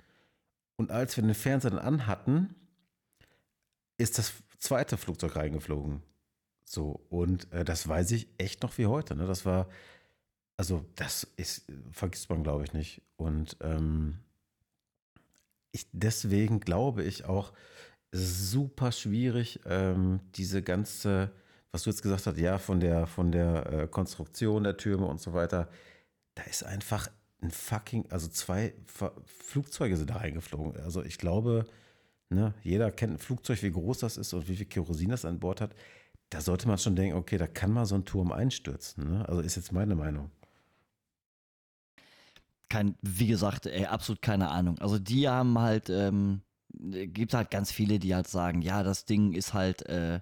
und als wir den Fernseher dann anhatten, ist das zweite Flugzeug reingeflogen. So, und äh, das weiß ich echt noch wie heute. Ne? Das war, also das ist, vergisst man, glaube ich, nicht. Und ähm, ich, deswegen glaube ich auch, es ist super schwierig, ähm, diese ganze, was du jetzt gesagt hast, ja, von der, von der äh, Konstruktion der Türme und so weiter, da ist einfach ein fucking, also zwei Flugzeuge sind da reingeflogen. Also ich glaube, ne, jeder kennt ein Flugzeug, wie groß das ist und wie viel Kerosin das an Bord hat. Da sollte man schon denken, okay, da kann mal so ein Turm einstürzen. Ne? Also ist jetzt meine Meinung. Kein, wie gesagt, ey, absolut keine Ahnung. Also die haben halt, ähm, gibt halt ganz viele, die halt sagen, ja, das Ding ist halt äh,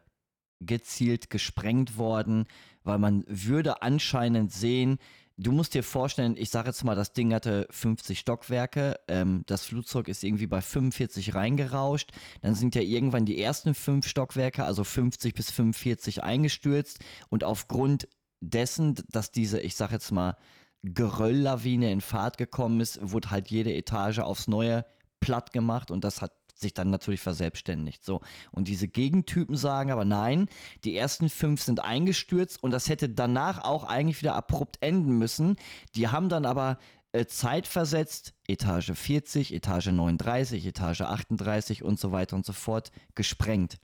gezielt gesprengt worden, weil man würde anscheinend sehen, du musst dir vorstellen, ich sage jetzt mal, das Ding hatte 50 Stockwerke, ähm, das Flugzeug ist irgendwie bei 45 reingerauscht, dann sind ja irgendwann die ersten fünf Stockwerke, also 50 bis 45 eingestürzt. Und aufgrund dessen, dass diese, ich sage jetzt mal, Gerölllawine in Fahrt gekommen ist, wurde halt jede Etage aufs Neue platt gemacht und das hat sich dann natürlich verselbstständigt. So. Und diese Gegentypen sagen aber nein, die ersten fünf sind eingestürzt und das hätte danach auch eigentlich wieder abrupt enden müssen. Die haben dann aber äh, zeitversetzt Etage 40, Etage 39, Etage 38 und so weiter und so fort gesprengt.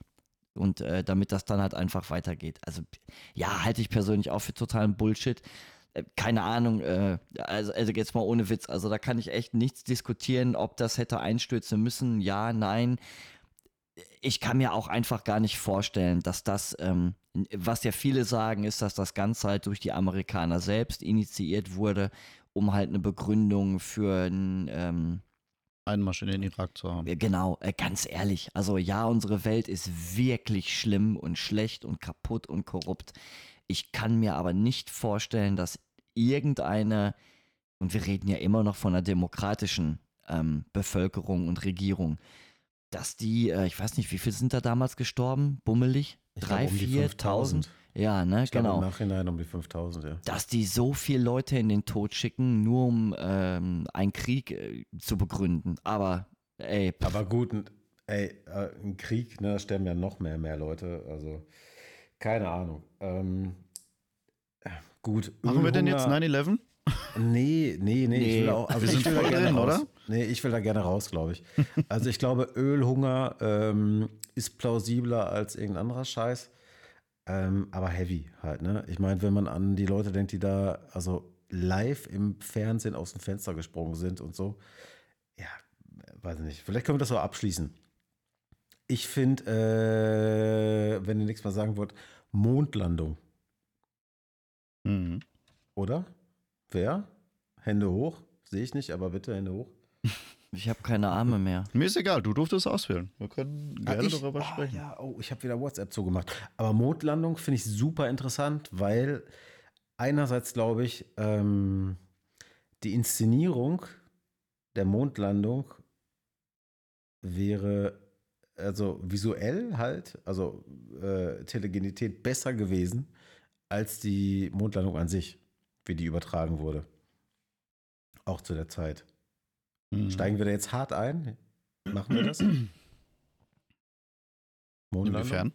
Und äh, damit das dann halt einfach weitergeht. Also, ja, halte ich persönlich auch für totalen Bullshit. Keine Ahnung, äh, also, also jetzt mal ohne Witz, also da kann ich echt nichts diskutieren, ob das hätte einstürzen müssen, ja, nein. Ich kann mir auch einfach gar nicht vorstellen, dass das, ähm, was ja viele sagen, ist, dass das Ganze halt durch die Amerikaner selbst initiiert wurde, um halt eine Begründung für ein, ähm, Einmarsch in den Irak zu haben. Genau, äh, ganz ehrlich. Also ja, unsere Welt ist wirklich schlimm und schlecht und kaputt und korrupt. Ich kann mir aber nicht vorstellen, dass irgendeine, und wir reden ja immer noch von einer demokratischen ähm, Bevölkerung und Regierung, dass die, äh, ich weiß nicht, wie viel sind da damals gestorben? Bummelig? Ich Drei, um vier, 5000. tausend? Ja, ne, Ich genau im Nachhinein um die 5000, ja. dass die so viele Leute in den Tod schicken, nur um ähm, einen Krieg äh, zu begründen. Aber ey, pff, Aber gut, ey, äh, ein Krieg, ne, da sterben ja noch mehr, mehr Leute. Also, keine Ahnung. Ähm, äh, gut. Machen wir denn jetzt Ölhunger- 9-11? Nee, nee, nee. Ich Nee. will auch, also Wir ich sind voll gerne drin, raus. oder? Nee, ich will da gerne raus, glaube ich. Also ich glaube, Ölhunger ähm, ist plausibler als irgendein anderer Scheiß. Ähm, aber heavy halt, ne? Ich meine, wenn man an die Leute denkt, die da also live im Fernsehen aus dem Fenster gesprungen sind und so, ja, weiß ich nicht. Vielleicht können wir das so abschließen. Ich finde, äh, wenn ihr nichts mehr sagen wollt, Mondlandung, Mhm. oder? Wer? Hände hoch? Sehe ich nicht, aber bitte Hände hoch. [laughs] Ich habe keine Arme mehr. Mir ist egal, du durftest auswählen. Wir können gerne ich? darüber Ah, sprechen. Ja, oh, ich habe wieder WhatsApp zugemacht. Aber Mondlandung finde ich super interessant, weil einerseits glaube ich, ähm, die Inszenierung der Mondlandung wäre also visuell halt, also äh, Telegenität besser gewesen als die Mondlandung an sich, wie die übertragen wurde. Auch zu der Zeit. Mhm. Steigen wir da jetzt hart ein? Machen wir das? [clears throat] Mondlandung? Inwiefern?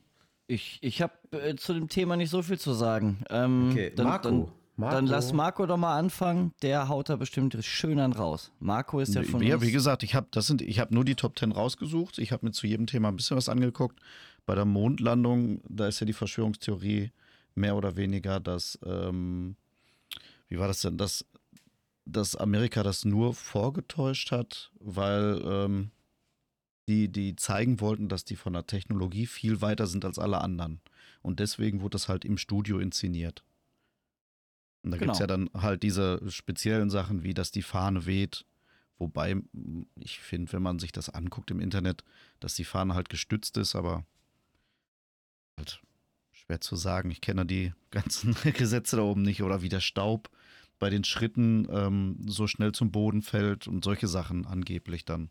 Ich, ich habe äh, zu dem Thema nicht so viel zu sagen. Ähm, Okay, dann, Marco. Dann, Marco. dann lass Marco doch mal anfangen. Der haut da bestimmt schön an raus. Marco ist ja von ja, uns. wie gesagt, ich habe hab nur die Top 10 rausgesucht. Ich habe mir zu jedem Thema ein bisschen was angeguckt. Bei der Mondlandung, da ist ja die Verschwörungstheorie mehr oder weniger, dass, ähm, wie war das denn, dass, dass Amerika das nur vorgetäuscht hat, weil ähm, die, die zeigen wollten, dass die von der Technologie viel weiter sind als alle anderen. Und deswegen wurde das halt im Studio inszeniert. Und da gibt es Genau. ja dann halt diese speziellen Sachen, wie dass die Fahne weht. Wobei ich finde, wenn man sich das anguckt im Internet, dass die Fahne halt gestützt ist, aber halt schwer zu sagen. Ich kenne die ganzen [laughs] Gesetze da oben nicht oder wie der Staub bei den Schritten ähm, so schnell zum Boden fällt und solche Sachen angeblich dann.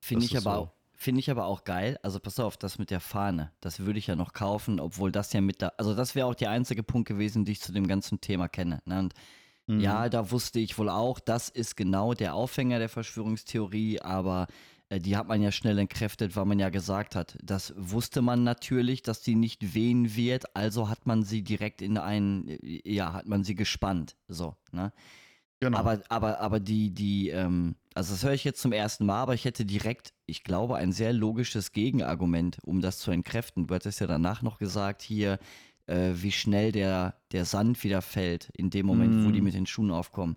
Finde ich, aber so. auch- finde ich aber auch geil. Also pass auf, das mit der Fahne, das würde ich ja noch kaufen, obwohl das ja mit da. Also das wäre auch der einzige Punkt gewesen, den ich zu dem ganzen Thema kenne. Ne? Und Mhm. ja, da wusste ich wohl auch, das ist genau der Aufhänger der Verschwörungstheorie, aber die hat man ja schnell entkräftet, weil man ja gesagt hat, das wusste man natürlich, dass die nicht wehen wird, also hat man sie direkt in einen, äh, ja, hat man sie gespannt. So, ne? Genau. Aber, aber, aber die, die, ähm, also das höre ich jetzt zum ersten Mal, aber ich hätte direkt, ich glaube, ein sehr logisches Gegenargument, um das zu entkräften. Du hattest ja danach noch gesagt, hier, äh, wie schnell der, der Sand wieder fällt, in dem Moment, wo die Mm. mit den Schuhen aufkommen.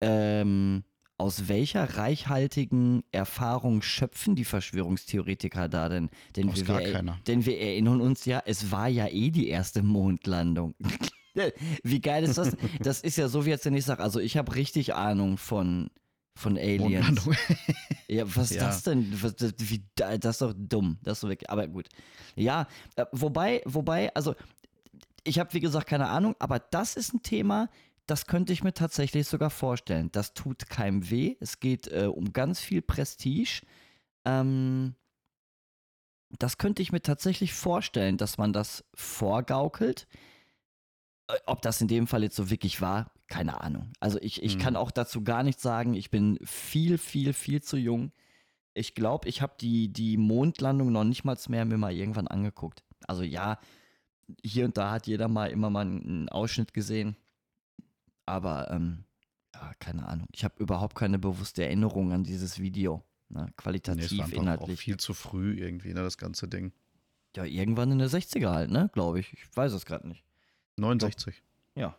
Ähm, aus welcher reichhaltigen Erfahrung schöpfen die Verschwörungstheoretiker da denn? Denn Aus wir, gar keiner. denn wir erinnern uns ja, es war ja eh die erste Mondlandung. [laughs] Wie geil ist das? Das ist ja so, wie jetzt, wenn ich sage, also ich habe richtig Ahnung von, von Aliens. Mondlandung. [laughs] Ja, was ist Ja. das denn? Was, das, wie, das ist doch dumm. Das ist doch wirklich, aber gut. Ja, äh, wobei, wobei, also ich habe wie gesagt keine Ahnung, aber das ist ein Thema, das könnte ich mir tatsächlich sogar vorstellen. Das tut keinem weh. Es geht äh, um ganz viel Prestige. Ähm, das könnte ich mir tatsächlich vorstellen, dass man das vorgaukelt. Äh, Ob das in dem Fall jetzt so wirklich war, keine Ahnung. Also ich, ich Mhm. kann auch dazu gar nichts sagen. Ich bin viel, viel, viel zu jung. Ich glaube, ich habe die, die Mondlandung noch nicht mal mehr mir mal irgendwann angeguckt. Also ja, hier und da hat jeder mal immer mal einen Ausschnitt gesehen. Aber ähm, ja, keine Ahnung. Ich habe überhaupt keine bewusste Erinnerung an dieses Video. Ne? Nee, es Qualitativ, war einfach auch inhaltlich. viel zu früh irgendwie, ne, das ganze Ding. Ja, irgendwann in der 60er halt, ne? Glaube ich. Ich weiß es gerade nicht. 69. Ja.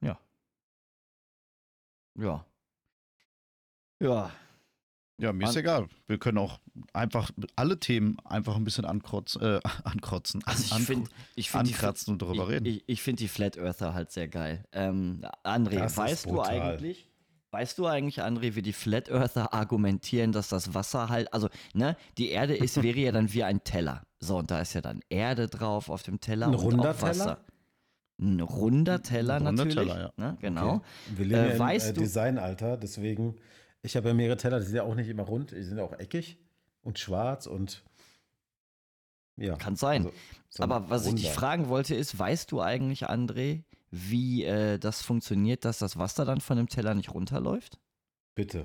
Ja. Ja. Ja. Ja, mir ist egal. Wir können auch einfach alle Themen einfach ein bisschen ankrotzen, äh, [laughs] ankrotzen. Also ich an- finde, ich finde die, ankratzen und darüber ich, reden. Ich, ich finde die Flat Earther halt sehr geil. Ähm, André, Das weißt du eigentlich, weißt du eigentlich, André, wie die Flat Earther argumentieren, dass das Wasser halt, also, ne, die Erde ist, wäre ja dann wie ein Teller. So, und da ist ja dann Erde drauf auf dem Teller Ein und runder auch Wasser. Teller? Ein runder Teller Ein runder natürlich. Teller, ne, genau. Okay. Wir leben Äh, ja im weißt äh, du- Designalter, deswegen, ich habe ja mehrere Teller, die sind ja auch nicht immer rund, die sind auch eckig und schwarz und ja. Kann sein. also so Aber was ich dich fragen wollte, ist, weißt du eigentlich, André, wie äh, das funktioniert, dass das Wasser dann von dem Teller nicht runterläuft? Bitte.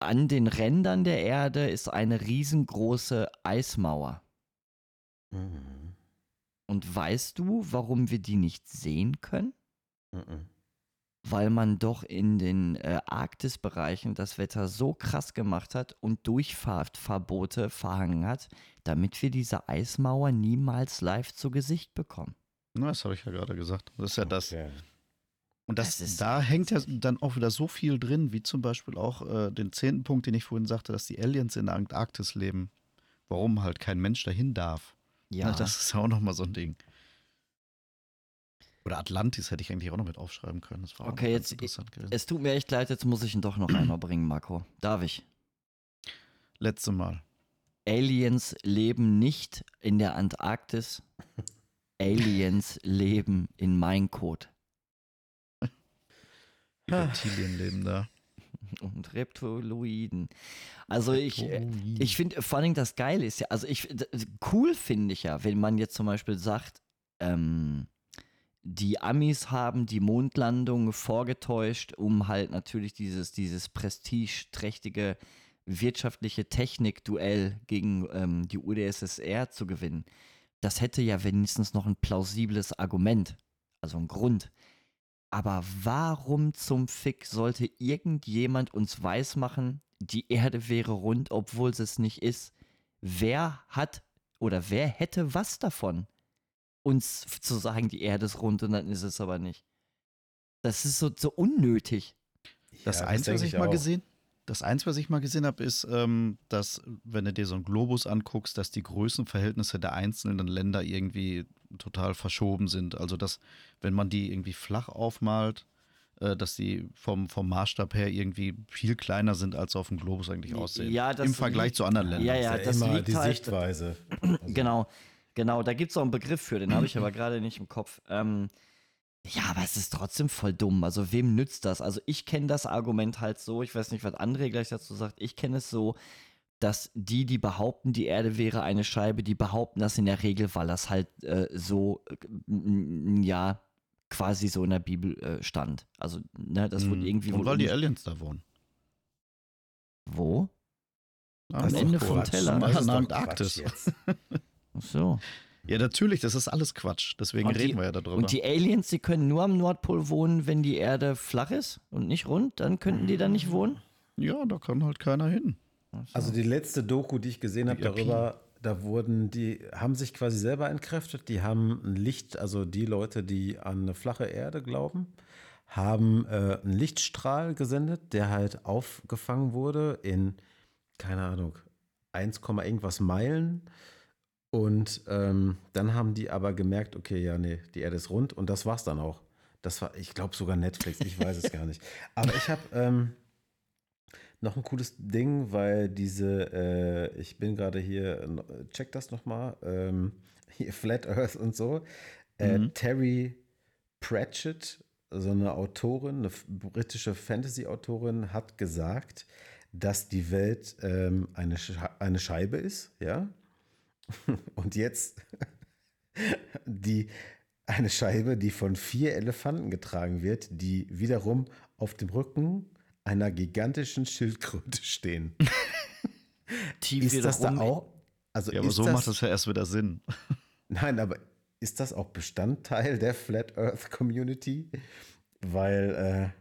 An den Rändern der Erde ist eine riesengroße Eismauer. Mhm. Und weißt du, warum wir die nicht sehen können? Mhm. Weil man doch in den äh, Arktisbereichen das Wetter so krass gemacht hat und Durchfahrtverbote verhangen hat, damit wir diese Eismauer niemals live zu Gesicht bekommen. Na, das habe ich ja gerade gesagt. Das ist ja das. Okay. Und das, Das ist- da hängt ja dann auch wieder so viel drin, wie zum Beispiel auch äh, den zehnten Punkt, den ich vorhin sagte, dass die Aliens in der Antarktis leben. Warum halt kein Mensch dahin darf. Ja, Na, das ist ja auch nochmal so ein Ding. Oder Atlantis hätte ich eigentlich auch noch mit aufschreiben können. Das war Okay, jetzt- interessant gewesen. es tut mir echt leid, jetzt muss ich ihn doch noch einmal [clears throat] bringen, Marco. Darf ich? Letzte Mal. Aliens leben nicht in der Antarktis. Aliens [laughs] leben in Mein Code. Die Reptilien leben da. [laughs] Und Reptiloiden. Also ich, äh, ich finde vor Dingen das Geile ist ja, also ich cool finde ich ja, wenn man jetzt zum Beispiel sagt, ähm, die Amis haben die Mondlandung vorgetäuscht, um halt natürlich dieses, dieses prestigeträchtige wirtschaftliche Technikduell gegen ähm, die UdSSR zu gewinnen. Das hätte ja wenigstens noch ein plausibles Argument, also ein Grund. Aber warum zum Fick sollte irgendjemand uns weismachen, die Erde wäre rund, obwohl sie es nicht ist? Wer hat oder wer hätte was davon, uns zu sagen, die Erde ist rund und dann ist es aber nicht? Das ist so, so unnötig. Das Ja, eins, denke was ich mal auch. gesehen, das eins, was ich mal gesehen habe, ist, ähm, dass, wenn du dir so einen Globus anguckst, dass die Größenverhältnisse der einzelnen Länder irgendwie total verschoben sind. Also dass, wenn man die irgendwie flach aufmalt, äh, dass die vom, vom Maßstab her irgendwie viel kleiner sind, als auf dem Globus eigentlich aussehen. Ja, das Im Vergleich liegt- zu anderen Ländern. Ja, ja, ist das immer liegt die halt- Sichtweise. [clears throat] Genau, genau, da gibt es auch einen Begriff für, den habe ich aber [clears throat] gerade nicht im Kopf. Ähm, ja, aber es ist trotzdem voll dumm. Also wem nützt das? Also ich kenne das Argument halt so, ich weiß nicht, was André gleich dazu sagt, ich kenne es so, dass die, die behaupten, die Erde wäre eine Scheibe, die behaupten das in der Regel, weil das halt äh, so, äh, ja, quasi so in der Bibel äh, stand. Also, ne, das wurde Mhm. irgendwie Und weil die Aliens da wohnen. Wo? Am Ende vom Teller. Das ist Antarktis. [laughs] Ach so. Ja, natürlich, das ist alles Quatsch. Deswegen Und die- reden wir ja darüber. Und die Aliens, die können nur am Nordpol wohnen, wenn die Erde flach ist und nicht rund, dann könnten die da nicht wohnen? ja, da kann halt keiner hin. So. Also die letzte Doku, die ich gesehen habe Die darüber, da wurden die, haben sich quasi selber entkräftet. Die haben ein Licht, also die Leute, die an eine flache Erde glauben, haben äh, einen Lichtstrahl gesendet, der halt aufgefangen wurde in, keine Ahnung, 1, irgendwas Meilen. Und ähm, dann haben die aber gemerkt, okay, ja, nee, die Erde ist rund und das war's dann auch. Das war, ich glaube sogar Netflix, ich weiß es gar nicht. [laughs] Aber ich habe ähm, noch ein cooles Ding, weil diese, äh, ich bin gerade hier, check das nochmal, ähm, hier Flat Earth und so. Äh, Mhm. Terry Pratchett, so eine Autorin, eine britische Fantasy-Autorin, hat gesagt, dass die Welt ähm, eine, Sche eine Scheibe ist, ja. [laughs] Und jetzt [laughs] die eine Scheibe, die von vier Elefanten getragen wird, die wiederum auf dem Rücken einer gigantischen Schildkröte stehen. [laughs] Die Ist das da auch? Also Ja, aber ist so das, macht das ja erst wieder Sinn. Nein, aber ist das auch Bestandteil der Flat Earth Community? Weil äh,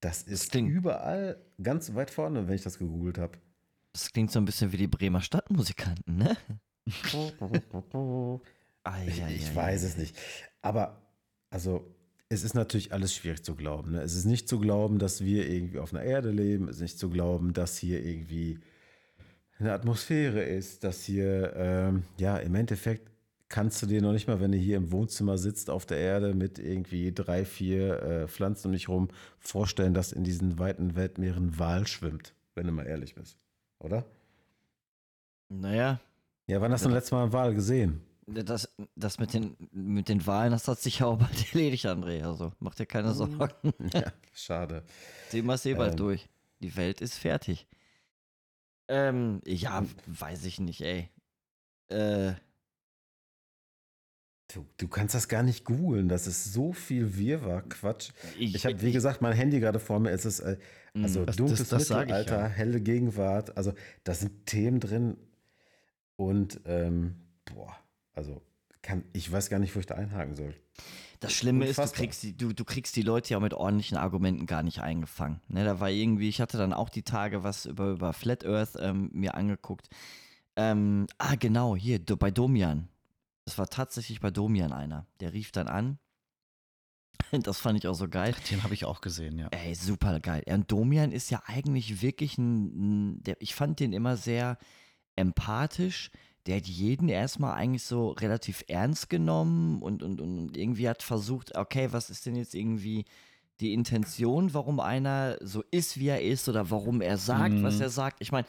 das ist klingt- überall ganz weit vorne, wenn ich das gegoogelt habe. Das klingt so ein bisschen wie die Bremer Stadtmusikanten, ne? Ich, ich ei, weiß ei. es nicht. Aber, also, es ist natürlich alles schwierig zu glauben. Ne? Es ist nicht zu glauben, dass wir irgendwie auf einer Erde leben. Es ist nicht zu glauben, dass hier irgendwie eine Atmosphäre ist, dass hier, ähm, ja, im Endeffekt kannst du dir noch nicht mal, wenn du hier im Wohnzimmer sitzt auf der Erde mit irgendwie drei, vier äh, Pflanzen um dich rum, vorstellen, dass in diesen weiten Weltmeeren Wal schwimmt, wenn du mal ehrlich bist. Oder? Naja, Ja, wann hast du das letzte Mal einen Wal gesehen? das, das mit, den, mit den Wahlen, das hat sich ja auch bald [laughs] erledigt, André. Also mach dir keine Sorgen. [laughs] ja, [laughs] schade. Thema ist eh bald Ähm. durch. Die Welt ist fertig. Ähm, ja, weiß ich nicht, ey. Äh, Du, du kannst das gar nicht googeln. Das ist so viel Wirrwarr, Quatsch. ich, Ich habe, wie gesagt, mein Handy gerade vor mir. Es ist äh, also Mm. Das- dunkles das- das Mittelalter, ja. helle Gegenwart. Also da sind Themen drin. Und ähm, boah, also kann, ich weiß gar nicht, wo ich da einhaken soll. Das Schlimme ist, du Unfassbar. kriegst, die, du, du kriegst die Leute ja mit ordentlichen Argumenten gar nicht eingefangen. Ne, da war irgendwie, ich hatte dann auch die Tage was über, über Flat Earth ähm, mir angeguckt. Ähm, ah, genau, hier, do, bei Domian. Das war tatsächlich bei Domian einer. Der rief dann an. [laughs] Das fand ich auch so geil. Den habe ich auch gesehen, ja. Ey, super geil. Und Domian ist ja eigentlich wirklich ein, ein der, ich fand den immer sehr empathisch. Der hat jeden erstmal eigentlich so relativ ernst genommen und, und, und irgendwie hat versucht, okay, was ist denn jetzt irgendwie die Intention, warum einer so ist, wie er ist oder warum er sagt, was Mhm. er sagt. Ich meine,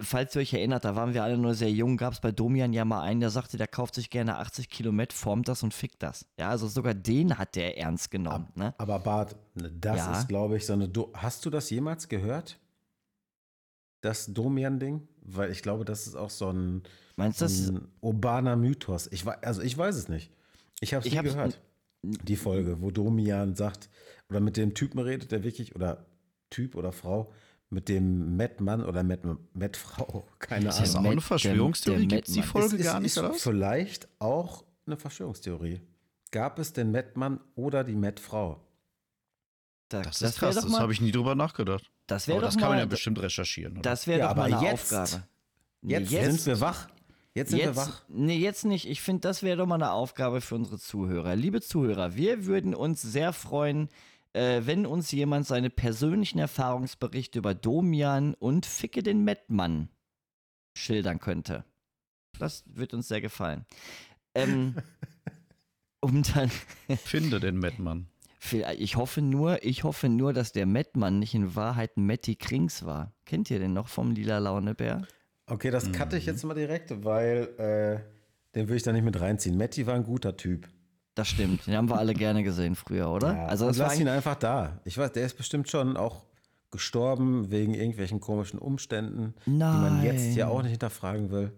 falls ihr euch erinnert, da waren wir alle nur sehr jung, gab es bei Domian ja mal einen, der sagte, der kauft sich gerne 80 Kilometer, formt das und fickt das. Ja, also sogar den hat der ernst genommen. Ne? Aber Bart, das Ja. ist, glaube ich, so eine. Do Hast du das jemals gehört? Das Domian-Ding? Weil ich glaube, das ist auch so ein, Meinst du, das ein urbaner Mythos. Ich, also ich weiß es nicht. Ich habe es nie hab's- gehört. Die Folge, wo Domian sagt, oder mit dem Typen redet, der wirklich, oder Typ oder Frau, mit dem Matt-Mann oder Matt-Frau, [laughs] keine Ist das Ahnung. auch eine Verschwörungstheorie? Gibt es die Folge ist, gar nicht, ist oder was? vielleicht auch eine Verschwörungstheorie. Gab es den Matt-Mann oder die Matt-Frau? da, Das, das ist krass, das habe ich nie drüber nachgedacht. Das wäre doch das kann man mal, ja bestimmt recherchieren. Oder? das wäre Ja, doch mal aber eine jetzt- Aufgabe. Nee, Jetzt, jetzt, sind wir wach. Jetzt sind wir wach. Jetzt, nee, jetzt nicht. Ich finde, das wäre doch mal eine Aufgabe für unsere Zuhörer. Liebe Zuhörer, wir würden uns sehr freuen, äh, wenn uns jemand seine persönlichen Erfahrungsberichte über Domian und Ficke den Mettmann schildern könnte. Das wird uns sehr gefallen. Ähm, [laughs] um dann, Finde den Madman. Ich hoffe nur, ich hoffe nur, dass der Mettmann nicht in Wahrheit Matti Krings war. Kennt ihr den noch vom Lila Launebär? Okay, das cutte ich jetzt mal direkt, weil äh, den würde ich da nicht mit reinziehen. Matti war ein guter Typ. Das stimmt. Den haben wir alle gerne gesehen früher, oder? Ja, also und das war lass ihn einfach da. Ich weiß, der ist bestimmt schon auch gestorben wegen irgendwelchen komischen Umständen, die man jetzt ja Nein. auch nicht hinterfragen will.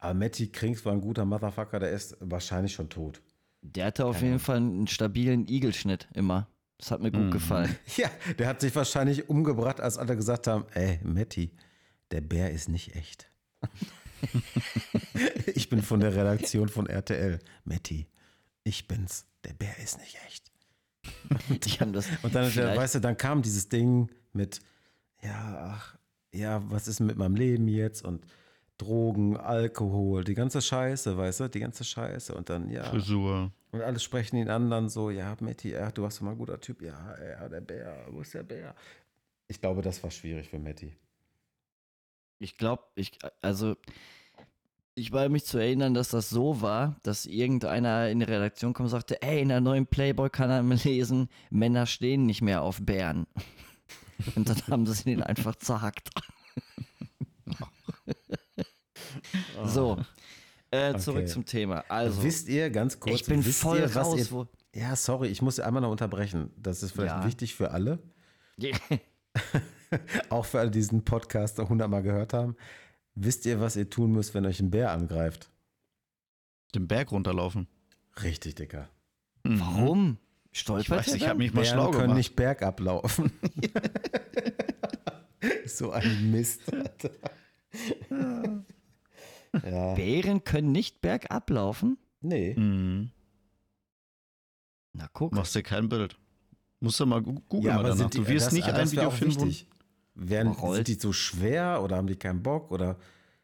Aber Matti Krings war ein guter Motherfucker, der ist wahrscheinlich schon tot. Der hatte auf jeden Fall einen stabilen Igelschnitt immer. Das hat mir gut Mhm. gefallen. [laughs] Ja, der hat sich wahrscheinlich umgebracht, als alle gesagt haben, ey, Matti, der Bär ist nicht echt. [laughs] ich bin von der Redaktion von RTL. Matti, ich bin's. Der Bär ist nicht echt. [laughs] Die haben das. Und dann, der, weißt du, dann kam dieses Ding mit, ja, ach, ja, was ist mit meinem Leben jetzt? Und Drogen, Alkohol, die ganze Scheiße, weißt du, die ganze Scheiße. Und dann, ja. Frisur. Und alle sprechen ihn an, dann so, ja, Matti, ja, du warst doch mal ein guter Typ. Ja, ja, der Bär, wo ist der Bär? Ich glaube, das war schwierig für Matti. Ich glaube, ich, also, ich war mich zu erinnern, dass das so war, dass irgendeiner in die Redaktion kam und sagte, ey, in der neuen Playboy kann er mal lesen, Männer stehen nicht mehr auf Bären. [laughs] Und dann haben sie ihn einfach zerhackt. [laughs] so, äh, zurück Okay. zum Thema. Also, wisst ihr, ganz kurz, ich bin wisst voll ihr, was raus. ihr, Wo, Ja, sorry, ich muss einmal noch unterbrechen. Das ist vielleicht Ja. wichtig für alle. [laughs] Auch für alle, die diesen Podcast hundertmal gehört haben. Wisst ihr, was ihr tun müsst, wenn euch ein Bär angreift? Den Berg runterlaufen. Richtig, Dicker. Mhm. Warum? Ich Stolpert weiß, er ich habe mich mal Bären schlau können gemacht. nicht bergab laufen. [laughs] [laughs] so ein Mist. Ja. [laughs] Bären können nicht bergab laufen? Nee. Mhm. Na guck. Machst dir kein Bild. Musst du mal googeln Ja, mal danach. sind die, Du wirst das, nicht das ein Video auch finden. Werden, Rollt. sind die so schwer oder haben die keinen Bock? Oder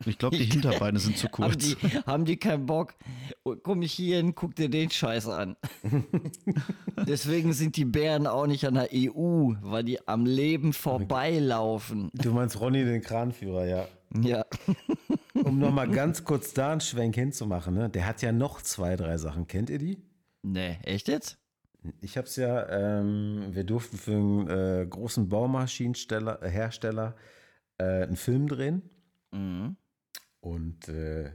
ich glaube, die Hinterbeine sind zu Haben kurz. die, haben die keinen Bock? Oh, Komm ich hier hin, guck dir den Scheiß an. [laughs] Deswegen sind die Bären auch nicht an der EU, weil die am Leben vorbeilaufen. du meinst Ronny den Kranführer, ja. Ja. [laughs] Um nochmal ganz kurz da einen Schwenk hinzumachen, ne? der hat ja noch zwei, drei Sachen. Kennt ihr die? Nee, echt jetzt? Ich habe es ja, ähm, wir durften für einen äh, großen Baumaschinensteller, äh, Hersteller äh, einen Film drehen. Mhm. Und äh,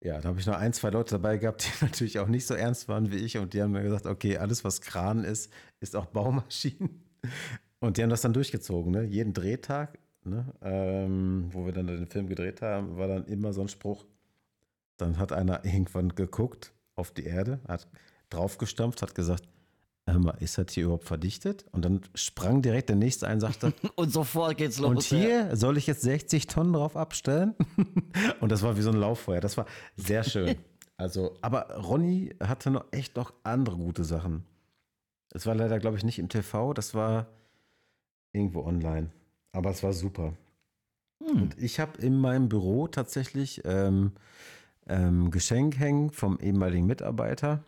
ja, da habe ich noch ein, zwei Leute dabei gehabt, die [laughs] natürlich auch nicht so ernst waren wie ich. Und die haben mir gesagt, okay, alles, was Kran ist, ist auch Baumaschinen. Und die haben das dann durchgezogen, ne? Jeden Drehtag, ne? ähm, wo wir dann den Film gedreht haben, war dann immer so ein Spruch. Dann hat einer irgendwann geguckt auf die Erde, hat draufgestampft, hat gesagt, ist das hier überhaupt verdichtet? Und dann sprang direkt der nächste ein und sagte, [laughs] Und sofort geht's los. und hier soll ich jetzt 60 Tonnen drauf abstellen? [laughs] und das war wie so ein Lauffeuer. Das war sehr schön. Also, aber Ronny hatte noch echt noch andere gute Sachen. Es war leider, glaube ich, nicht im TV, das war irgendwo online. Aber es war super. Hm. Und ich habe in meinem Büro tatsächlich ähm, ähm, Geschenk hängen vom ehemaligen Mitarbeiter.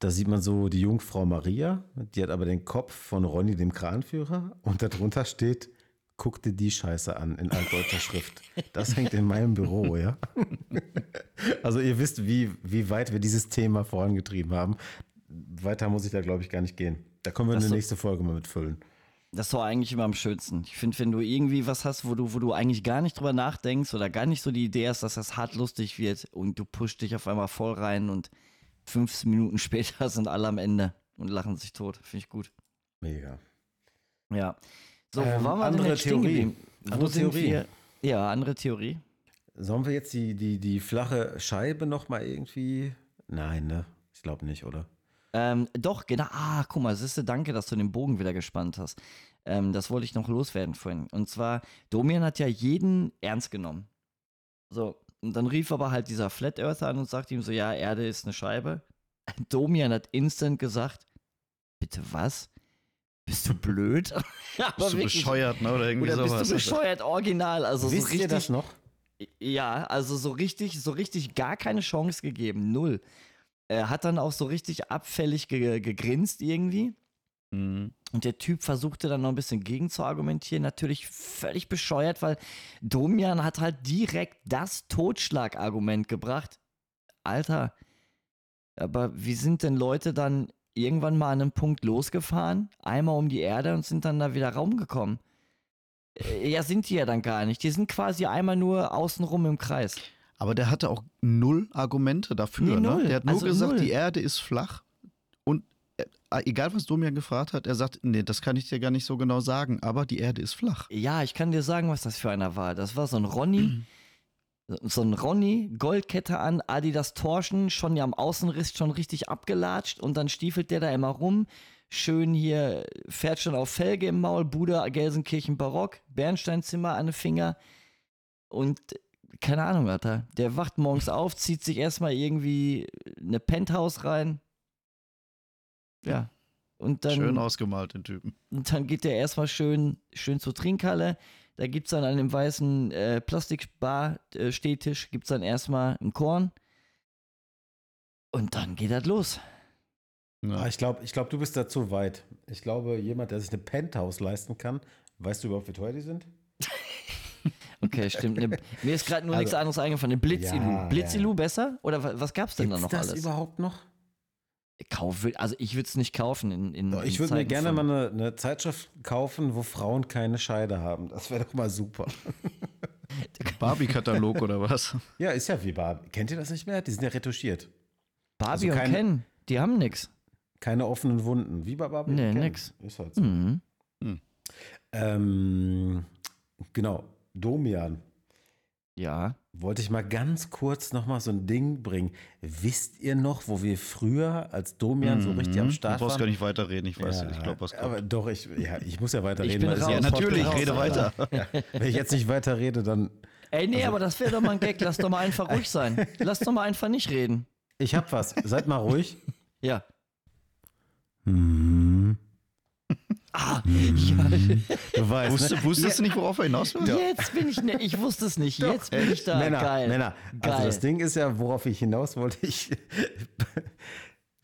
Da sieht man so die Jungfrau Maria, die hat aber den Kopf von Ronny, dem Kranführer, und darunter steht, guck dir die Scheiße an in altdeutscher Schrift. Das hängt in meinem Büro, ja. [laughs] Also ihr wisst, wie, wie weit wir dieses Thema vorangetrieben haben. Weiter muss ich da, glaube ich, gar nicht gehen. Da können wir Das eine so- nächste Folge mal mitfüllen. Das ist doch eigentlich immer am schönsten. Ich finde, wenn du irgendwie was hast, wo du, wo du eigentlich gar nicht drüber nachdenkst oder gar nicht so die Idee hast, dass das hart lustig wird und du pusht dich auf einmal voll rein und fünf Minuten [laughs] später sind alle am Ende und lachen sich tot. Finde ich gut. Mega. Ja. So, wo Ähm, waren wir andere denn Theorie. Wo Andere sind Theorie. wir? Ja, andere Theorie. Sollen wir jetzt die, die, die flache Scheibe noch mal irgendwie? Nein, ne? Ich glaube nicht, oder? Ähm, doch, genau. Ah, guck mal, siehste, danke, dass du den Bogen wieder gespannt hast. Ähm, das wollte ich noch loswerden vorhin. Und zwar, Domian hat ja jeden ernst genommen. So, und dann rief aber halt dieser Flat Earther an und sagte ihm so, ja, Erde ist eine Scheibe. [laughs] Domian hat instant gesagt, bitte was? Bist du blöd? [laughs] Bist du wirklich. bescheuert, ne? Oder irgendwie Oder sowas. bist du bescheuert, original. Also Wisst so richtig, ihr das noch? ja, also so richtig, so richtig gar keine Chance gegeben, null. Er hat dann auch so richtig abfällig ge gegrinst irgendwie. Mhm. Und der Typ versuchte dann noch ein bisschen gegen zu argumentieren. Natürlich völlig bescheuert, weil Domian hat halt direkt das Totschlagargument gebracht. Alter, aber wie sind denn Leute dann irgendwann mal an einem Punkt losgefahren, einmal um die Erde und sind dann da wieder raumgekommen? Äh, Ja, sind die ja dann gar nicht. Die sind quasi einmal nur außenrum im Kreis. Aber der hatte auch null Argumente dafür. Nee. Ne? Der hat nur Also gesagt, null. die Erde ist flach. Und äh, egal, was Domian gefragt hat, er sagt, nee, das kann ich dir gar nicht so genau sagen, aber die Erde ist flach. Ja, ich kann dir sagen, was das für einer war. Das war so ein Ronny, [clears throat] so ein Ronny, Goldkette an, Adidas Torschen, schon ja am Außenriss schon richtig abgelatscht und dann stiefelt der da immer rum. Schön hier, fährt schon auf Felge im Maul, Bude, Gelsenkirchen Barock, Bernsteinzimmer an den Finger und keine Ahnung, Alter. Der wacht morgens auf, zieht sich erstmal irgendwie eine Penthouse rein. Ja. Und dann. Schön ausgemalt, den Typen. Und dann geht der erstmal schön, schön zur Trinkhalle. Da gibt es dann an dem weißen äh, Plastikbar-Stehtisch, gibt es dann erstmal ein Korn. Und dann geht das los. Ja. Ah, ich glaube, ich glaub, du bist da zu weit. Ich glaube, jemand, der sich eine Penthouse leisten kann, weißt du überhaupt, wie teuer die sind? [laughs] Okay, stimmt. Ne, mir ist gerade nur Also- nichts anderes eingefallen. Eine Blitzilu. Ja, Blitzilu ja. besser? Oder wa- was gab's denn da Gibt's noch das alles? überhaupt noch? Kauf, will- also ich würde es nicht kaufen. In, in, Ich würde mir gerne von- mal eine, eine Zeitschrift kaufen, wo Frauen keine Scheide haben. Das wäre doch mal super. [laughs] Barbie-Katalog oder was? Ja, ist ja wie Barbie. Kennt ihr das nicht mehr? Die sind ja retuschiert. Barbie also und keine- Ken, die haben nix. Keine offenen Wunden. Wie bei Barbie? Nee, und Ken. nix. Ist halt so. Mhm. Ähm, genau. Domian. Ja. Wollte ich mal ganz kurz nochmal so ein Ding bringen. Wisst ihr noch, wo wir früher als Domian so richtig am Mhm. Start Du brauchst gar waren? nicht weiterreden, ich weiß, Ja, ich glaube, was Aber kommt. doch, ich, ja, ich muss ja Ich weiterreden. bin weil es raus. ja Ja, natürlich, Podcast. rede weiter. Wenn ich jetzt nicht weiter rede, dann. Ey, nee, Also aber das wäre doch mal ein Gag. Lass doch mal einfach ruhig sein. Lass doch mal einfach nicht reden. Ich hab was. Seid mal ruhig. Ja. Hm. Ah, ja. Du weißt. Wusste, ne? wusstest du nicht, worauf er hinaus will? Jetzt bin ich, ne, ich wusste es nicht. Jetzt bin ich da. Männer, Geil. Männer. Also Geil. das Ding ist ja, worauf ich hinaus wollte, ich. [laughs]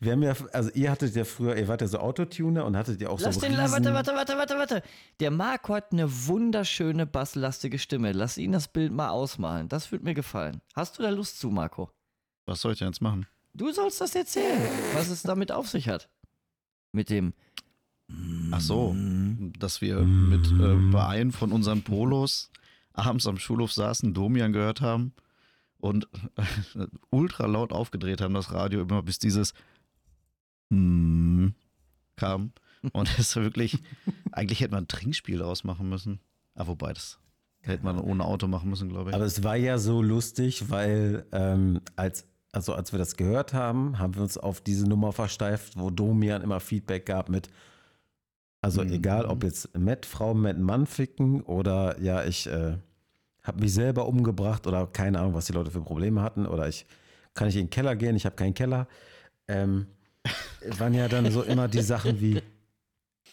Wir haben ja, also ihr hattet ja früher, ihr wart ja so Autotuner und hattet ja auch Lass so den, riesen, warte, warte, warte, warte, warte. Der Marco hat eine wunderschöne basslastige Stimme. Lass ihn das Bild mal ausmalen. Das würde mir gefallen. Hast du da Lust zu, Marco? Was soll ich denn jetzt machen? Du sollst das erzählen, was es damit auf sich hat. Mit dem. Ach so, dass wir mit äh, bei einem von unseren Polos abends am Schulhof saßen, Domian gehört haben und äh, ultra laut aufgedreht haben, das Radio immer, bis dieses mm kam. Und es ist wirklich, eigentlich hätte man ein Trinkspiel daraus machen müssen. Aber wobei, das hätte man ohne Auto machen müssen, glaube ich. Aber es war ja so lustig, weil ähm, als, also als wir das gehört haben, haben wir uns auf diese Nummer versteift, wo Domian immer Feedback gab mit, also Mhm. egal ob jetzt Matt Frau mit Mann ficken oder ja, ich äh, habe mich selber umgebracht oder keine Ahnung, was die Leute für Probleme hatten oder ich kann ich in den Keller gehen, ich habe keinen Keller. Ähm, [laughs] waren ja dann so immer die Sachen wie,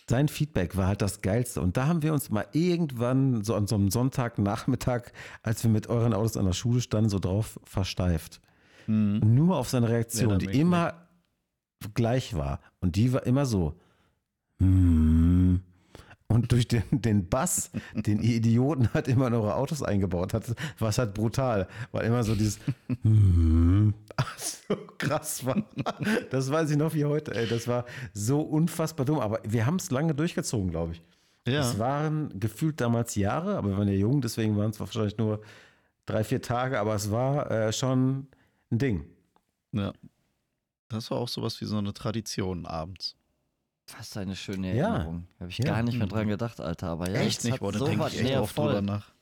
sein Feedback war halt das Geilste. Und da haben wir uns mal irgendwann so an so einem Sonntagnachmittag, als wir mit euren Autos an der Schule standen, so drauf versteift. Nur auf seine Reaktion, Erinnere die immer gleich war. Und die war immer so. "Hm." Und durch den, den Bass, den ihr Idioten halt immer in eure Autos eingebaut hat, war es halt brutal. Weil immer so dieses "Hm." [laughs] so krass war. Das weiß ich noch wie heute, ey. Das war so unfassbar dumm. Aber wir haben es lange durchgezogen, glaube ich. Ja. Es waren gefühlt damals Jahre, aber wir waren ja jung, deswegen waren es wahrscheinlich nur drei, vier Tage, aber es war äh, schon ein Ding. ja. Das war auch sowas wie so eine Tradition abends. Was eine schöne Ja. Erinnerung. Habe ich Ja. gar nicht mehr dran gedacht, Alter. Aber ja, echt nicht, boah, da so denke ich echt oft voll. drüber nach.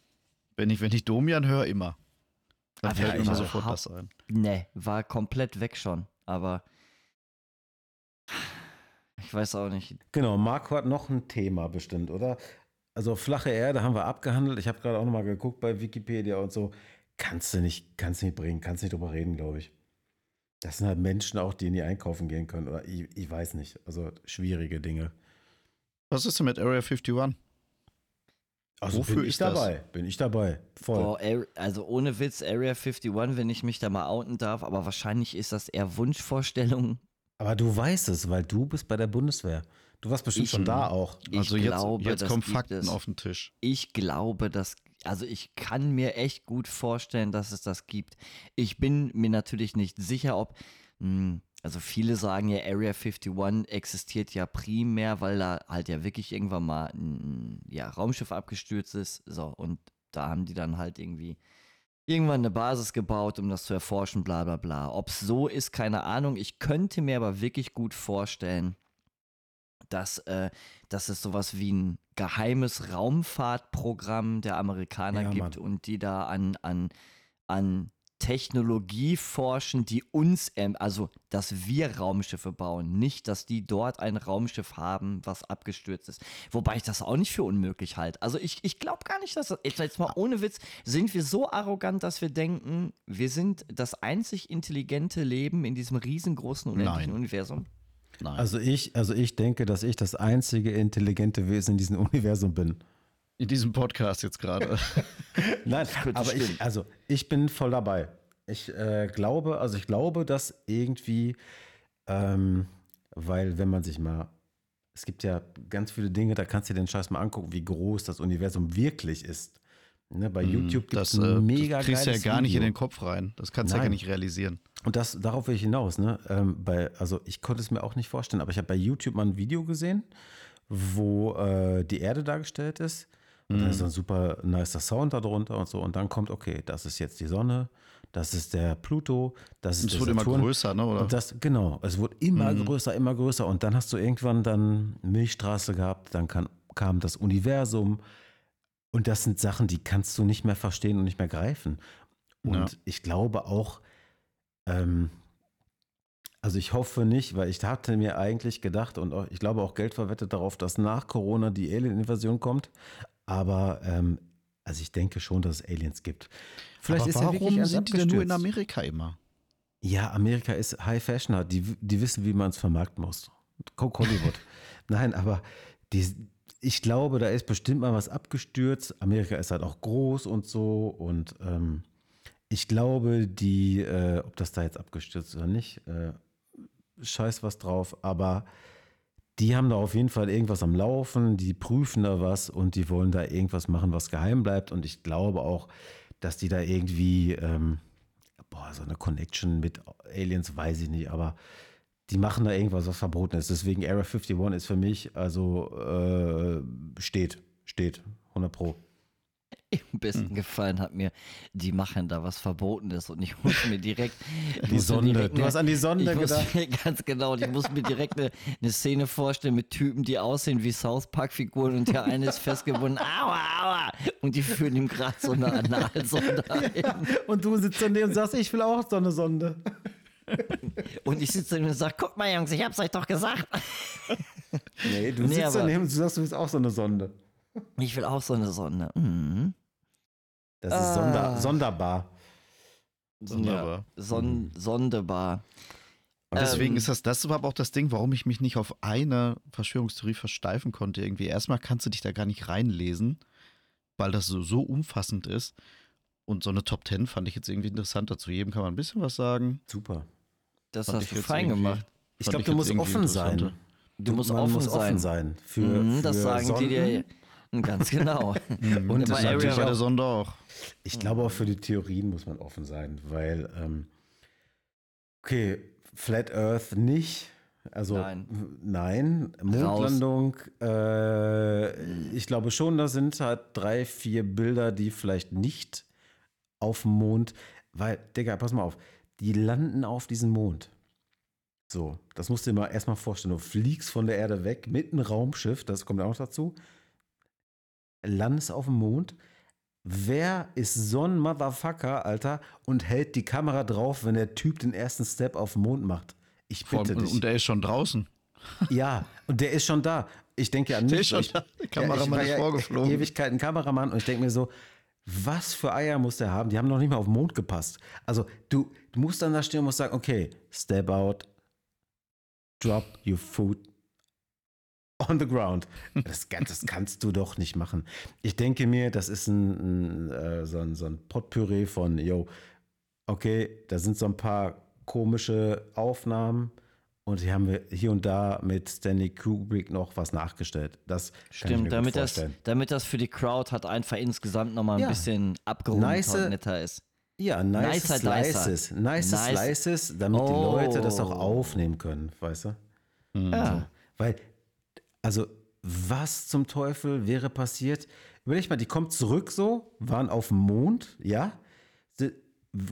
Wenn ich, wenn ich Domian höre, immer. Dann Aber fällt ja, mir immer ich sofort das ein. Nee, war komplett weg schon. Aber ich weiß auch nicht. Genau, Marco hat noch ein Thema bestimmt, oder? Also flache Erde haben wir abgehandelt. Ich habe gerade auch nochmal geguckt bei Wikipedia und so. Kannst du nicht, kannst nicht bringen, kannst nicht drüber reden, glaube ich. Das sind halt Menschen auch, die nie einkaufen gehen können. Oder ich, ich weiß nicht. Also schwierige Dinge. Was ist denn mit Area 51? Also Wofür bin ich ist das? dabei. Bin ich dabei. Voll. Boah, also ohne Witz, Area 51, wenn ich mich da mal outen darf, aber wahrscheinlich ist das eher Wunschvorstellung. Aber du weißt es, weil du bist bei der Bundeswehr. Du warst bestimmt Ich- schon da auch. Ich Also jetzt, glaube, jetzt das kommen Fakten es. auf den Tisch. Ich glaube, dass, also ich kann mir echt gut vorstellen, dass es das gibt. Ich bin mir natürlich nicht sicher, ob, mh, also viele sagen ja, Area 51 existiert ja primär, weil da halt ja wirklich irgendwann mal ein ja, Raumschiff abgestürzt ist. So, und da haben die dann halt irgendwie irgendwann eine Basis gebaut, um das zu erforschen, bla bla bla. Ob es so ist, keine Ahnung. Ich könnte mir aber wirklich gut vorstellen, dass, äh, dass es sowas wie ein geheimes Raumfahrtprogramm der Amerikaner Ja, gibt Mann. und die da an, an, an Technologie forschen, die uns, ähm, also dass wir Raumschiffe bauen, nicht, dass die dort ein Raumschiff haben, was abgestürzt ist. Wobei ich das auch nicht für unmöglich halte. Also ich, ich glaube gar nicht, dass das, jetzt, jetzt mal ohne Witz, sind wir so arrogant, dass wir denken, wir sind das einzig intelligente Leben in diesem riesengroßen unendlichen Nein. Universum. Nein. Also ich, also ich denke, dass ich das einzige intelligente Wesen in diesem [laughs] Universum bin. In diesem Podcast jetzt gerade. [laughs] Nein, aber stimmen. ich, also ich bin voll dabei. Ich äh, glaube, also ich glaube, dass irgendwie, ähm, weil wenn man sich mal, es gibt ja ganz viele Dinge, da kannst du dir den Scheiß mal angucken, wie groß das Universum wirklich ist. Ne, bei YouTube gibt es das, äh, mega das kriegst du ja gar nicht in Video. den Kopf rein. Das kannst du ja gar nicht realisieren. Und das, darauf will ich hinaus, ne? Ähm, bei, also ich konnte es mir auch nicht vorstellen, aber ich habe bei YouTube mal ein Video gesehen, wo äh, die Erde dargestellt ist. Und da ist so ein super nicer Sound darunter und so. Und dann kommt, okay, das ist jetzt die Sonne, das ist der Pluto, das ist Es der wurde immer Saturn. größer, ne? Oder? Und das, genau, es wurde immer größer, immer größer. Und dann hast du irgendwann dann Milchstraße gehabt, dann kann, kam das Universum. Und das sind Sachen, die kannst du nicht mehr verstehen und nicht mehr greifen. Und Ja. ich glaube auch, ähm, also ich hoffe nicht, weil ich hatte mir eigentlich gedacht und auch, ich glaube auch Geld verwettet darauf, dass nach Corona die Alien-Invasion kommt. Aber ähm, also ich denke schon, dass es Aliens gibt. Vielleicht Aber ist ja warum wirklich alles sind die denn nur in. Amerika immer? Ja, Amerika ist High Fashion, die, die wissen, wie man es vermarkten muss. Guck Hollywood. [laughs] Nein, aber die, ich glaube, da ist bestimmt mal was abgestürzt. Amerika ist halt auch groß und so. Und ähm, ich glaube, die, äh, ob das da jetzt abgestürzt ist oder nicht, äh, scheiß was drauf. Aber die haben da auf jeden Fall irgendwas am Laufen, die prüfen da was und die wollen da irgendwas machen, was geheim bleibt. Und ich glaube auch, dass die da irgendwie, ähm, boah, so eine Connection mit Aliens, weiß ich nicht, aber die machen da irgendwas, was verboten ist. Deswegen Area 51 ist für mich, also äh, steht, steht, 100 Pro. [laughs] Am besten gefallen hat mir, die machen da was Verbotenes und ich [laughs] muss mir direkt. Die Sonde. direkt Du hast an die Sonde ich gedacht. Mir, [laughs] ganz genau. und Ich muss mir direkt eine, eine Szene vorstellen mit Typen, die aussehen wie South Park-Figuren und der eine ist festgebunden. Aua, aua. Und die führen ihm gerade so eine Analsonde ein. Und du sitzt daneben und sagst, ich will auch so eine Sonde. Und ich sitze daneben und sage: Guck mal, Jungs, ich hab's euch doch gesagt. Nee, du Nee, sitzt daneben und du sagst, du willst auch so eine Sonde. Ich will auch so eine Sonde. Mhm. Das ist Ah. sonder, sonderbar. Wunderbar. Ja, son sonderbar. Und deswegen Ähm, ist das, das war aber auch das Ding, warum ich mich nicht auf eine Verschwörungstheorie versteifen konnte. Irgendwie erstmal kannst du dich da gar nicht reinlesen, weil das so, so umfassend ist. Und so eine Top Ten fand ich jetzt irgendwie interessanter. Zu jedem kann man ein bisschen was sagen. Super. Das Fand hast du fein gemacht. Ich glaube, du musst offen sein. Du musst offen muss sein. offen sein. Für, Mhm, das für sagen Sonden. die dir ganz genau. [laughs] Mhm. Und das natürlich bei der auch- Sonde auch. Ich glaube auch für die Theorien muss man offen sein, weil, ähm, okay, Flat Earth nicht. Also Nein. nein. Mondlandung, äh, ich glaube schon, da sind halt drei, vier Bilder, die vielleicht nicht auf dem Mond, weil, Digga, pass mal auf, die landen auf diesem Mond. So, das musst du dir mal erstmal vorstellen. Du fliegst von der Erde weg mit einem Raumschiff, das kommt auch noch dazu, landest auf dem Mond. Wer ist so ein Motherfucker, Alter, und hält die Kamera drauf, wenn der Typ den ersten Step auf den Mond macht? Ich bitte allem, dich. und der ist schon draußen. Ja, und der ist schon da. Ich denke an Der mich. ist schon ich, da. Der Kameramann war ist ja vorgeflogen. Ewigkeiten Kameramann und ich denke mir so, was für Eier muss der haben? Die haben noch nicht mal auf den Mond gepasst. Also du, du musst dann da stehen und musst sagen, okay, step out, drop your foot on the ground. Das, das kannst du doch nicht machen. Ich denke mir, das ist ein, ein, äh, so, ein, so ein Potpüree von, yo, okay, da sind so ein paar komische Aufnahmen und hier haben wir hier und da mit Stanley Kubrick noch was nachgestellt. Das Stimmt, gut damit das, damit das für die Crowd hat einfach insgesamt nochmal ein Ja. bisschen abgerundet Nice- und netter ist. Ja, nice Nicer Slices. Nice, Nice- Slices, damit die Oh. Leute das auch aufnehmen können, weißt du? Ja. Weil, also, was zum Teufel wäre passiert? Überleg mal, die kommt zurück so, waren auf dem Mond, ja? Sie-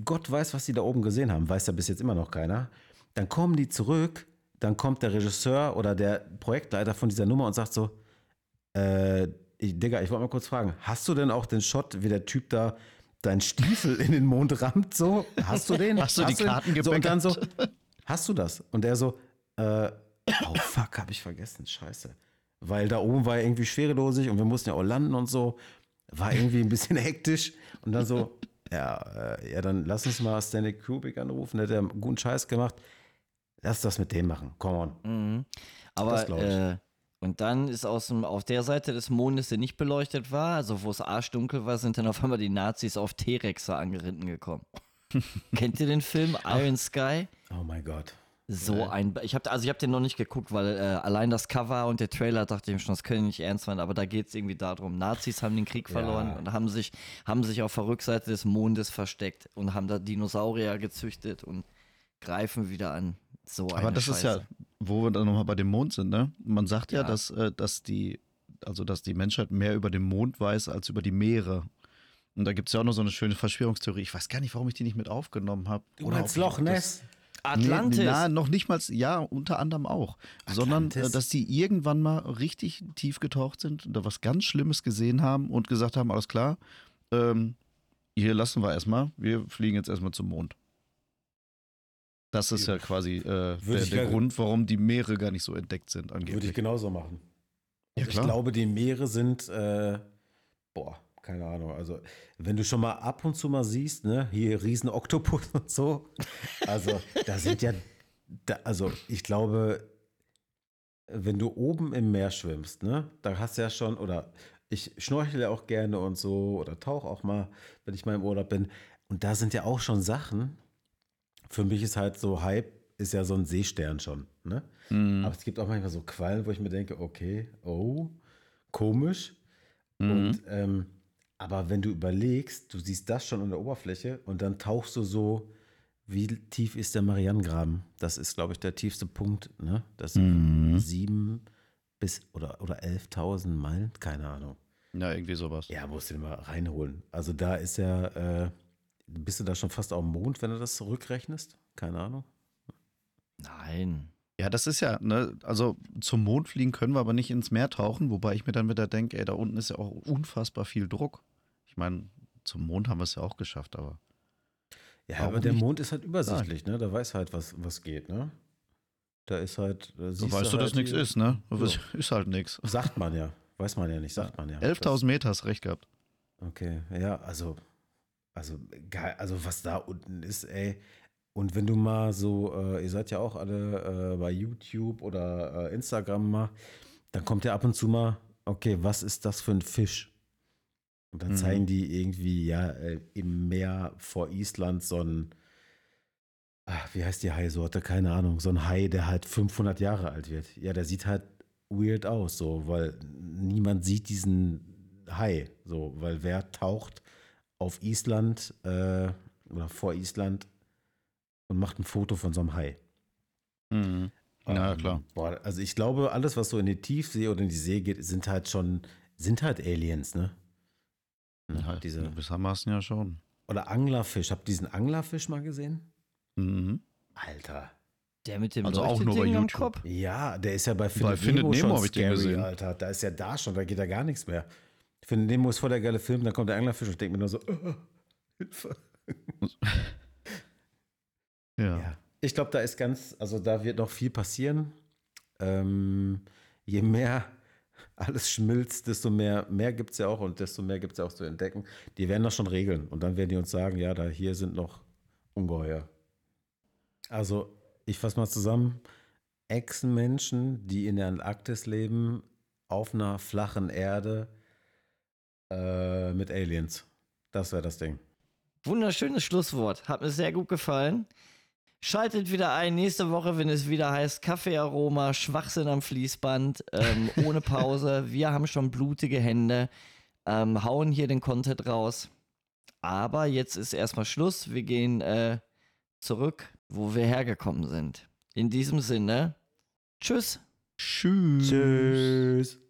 Gott weiß, was die da oben gesehen haben, weiß ja bis jetzt immer noch keiner. Dann kommen die zurück, dann kommt der Regisseur oder der Projektleiter von dieser Nummer und sagt so, äh, ich, Digga, ich wollte mal kurz fragen, hast du denn auch den Shot, wie der Typ da deinen Stiefel in den Mond rammt, so? Hast du den? Hast du die den? Karten so, Und dann so, hast du das? Und er so, äh, oh fuck, hab ich vergessen, scheiße. Weil da oben war ja irgendwie schwerelosig und wir mussten ja auch landen und so. War irgendwie ein bisschen [laughs] hektisch. Und dann so, ja, äh, ja, dann lass uns mal Stanley Kubrick anrufen, der hat ja einen guten Scheiß gemacht. Lass das mit dem machen, come on. Mhm. Aber Das glaub ich. äh, und dann ist aus dem, auf der Seite des Mondes, der nicht beleuchtet war, also wo es arschdunkel war, sind dann auf einmal die Nazis auf T-Rexe angeritten gekommen. [laughs] Kennt ihr den Film Iron Sky? Oh mein Gott. So ein, ich habe also ich habe den noch nicht geguckt, weil äh, allein das Cover und der Trailer dachte ich mir schon, das können nicht ernst sein, aber da geht es irgendwie darum, Nazis haben den Krieg verloren Ja. und haben sich, haben sich auf der Rückseite des Mondes versteckt und haben da Dinosaurier gezüchtet und greifen wieder an. So eine Aber das ist ja, Scheiße. wo wir dann nochmal bei dem Mond sind, ne? Man sagt ja, Ja. dass, äh, dass die, also dass die Menschheit mehr über den Mond weiß als über die Meere. Und da gibt es ja auch noch so eine schöne Verschwörungstheorie. Ich weiß gar nicht, warum ich die nicht mit aufgenommen habe. Du meinst Loch Ness? Atlantis. Nee, na, noch nicht mal, ja, unter anderem auch. Sondern, Atlantis? äh, dass die irgendwann mal richtig tief getaucht sind und da was ganz Schlimmes gesehen haben und gesagt haben, alles klar, ähm, hier lassen wir erstmal, wir fliegen jetzt erstmal zum Mond. Das ist ja quasi äh, der, der Grund, warum die Meere gar nicht so entdeckt sind Würde angeblich. ich genauso machen. Ja, Also ich glaube, die Meere sind, äh, boah, keine Ahnung. Also, wenn du schon mal ab und zu mal siehst, ne, hier riesen Oktopus und so. Also, da sind ja, da, also ich glaube, wenn du oben im Meer schwimmst, ne, da hast du ja schon, oder ich schnorchel ja auch gerne und so, oder tauche auch mal, wenn ich mal im Urlaub bin. Und da sind ja auch schon Sachen. Für mich ist halt so Hype, ist ja so ein Seestern schon, ne? Mhm. Aber es gibt auch manchmal so Quallen, wo ich mir denke, okay, oh, komisch. Mhm. Und, ähm, aber wenn du überlegst, du siehst das schon an der Oberfläche und dann tauchst du so, wie tief ist der Marianengraben? Das ist, glaube ich, der tiefste Punkt. Ne? Das sind Mhm. sieben bis oder, oder 11.000 Meilen, keine Ahnung. Ja, irgendwie sowas. Ja, musst du den mal reinholen. Also da ist ja, äh, bist du da schon fast auf dem Mond, wenn du das zurückrechnest? Keine Ahnung. Nein. Ja, das ist ja, ne, also zum Mond fliegen können wir aber nicht ins Meer tauchen, wobei ich mir dann wieder denke, ey, da unten ist ja auch unfassbar viel Druck. Ich meine, zum Mond haben wir es ja auch geschafft, aber. Ja, aber der nicht? Mond ist halt übersichtlich, ne? Da weiß halt, was, was geht, ne? Da ist halt. Da So weißt du, halt dass nichts ist, ne? Ja. [laughs] Ist halt nichts. Sagt man ja. Weiß man ja nicht, sagt man ja. 11.000 Meter hast recht gehabt. Okay, ja, also Also geil, also was da unten ist, ey. Und wenn du mal so, äh, ihr seid ja auch alle äh, bei YouTube oder äh, Instagram mal, dann kommt ja ab und zu mal, okay, was ist das für ein Fisch? Und dann Mhm. zeigen die irgendwie, ja, äh, im Meer vor Island so ein, ach, wie heißt die Haisorte? Keine Ahnung, so ein Hai, der halt 500 Jahre alt wird. Ja, der sieht halt weird aus, so, weil niemand sieht diesen Hai, so, weil wer taucht auf Island äh, oder vor Island und macht ein Foto von so einem Hai? Mhm. Ja, Ähm, klar. Boah, also ich glaube, alles, was so in die Tiefsee oder in die See geht, sind halt schon, sind halt Aliens, ne? Ja, diese, gewissermaßen ja schon. oder Anglerfisch. Habt ihr diesen Anglerfisch mal gesehen? Mhm. Alter. Der mit dem Also auch nur bei YouTube. Kopf. Ja, der ist ja bei Findet, Findet Nemo, Nemo schon hab ich den scary, gesehen. Alter. Da ist ja da schon, da geht ja gar nichts mehr. Findet Nemo ist voll der geile Film, dann kommt der Anglerfisch und ich denke mir nur so, oh, [laughs] Hilfe. [laughs] Ja. Ja. Ich glaube, da ist ganz, also da wird noch viel passieren. Ähm, je mehr alles schmilzt, desto mehr, mehr gibt es ja auch und desto mehr gibt es ja auch zu entdecken. Die werden das schon regeln und dann werden die uns sagen, ja, da hier sind noch Ungeheuer. Also, ich fasse mal zusammen. Echsenmenschen, die in der Antarktis leben, auf einer flachen Erde äh, mit Aliens. Das wäre das Ding. Wunderschönes Schlusswort. Hat mir sehr gut gefallen. Schaltet wieder ein nächste Woche, wenn es wieder heißt Kaffeearoma, Schwachsinn am Fließband, ähm, [laughs] ohne Pause. Wir haben schon blutige Hände, ähm, hauen hier den Content raus. Aber jetzt ist erstmal Schluss. Wir gehen äh, zurück, wo wir hergekommen sind. In diesem Sinne, tschüss. Tschüss. Tschüss.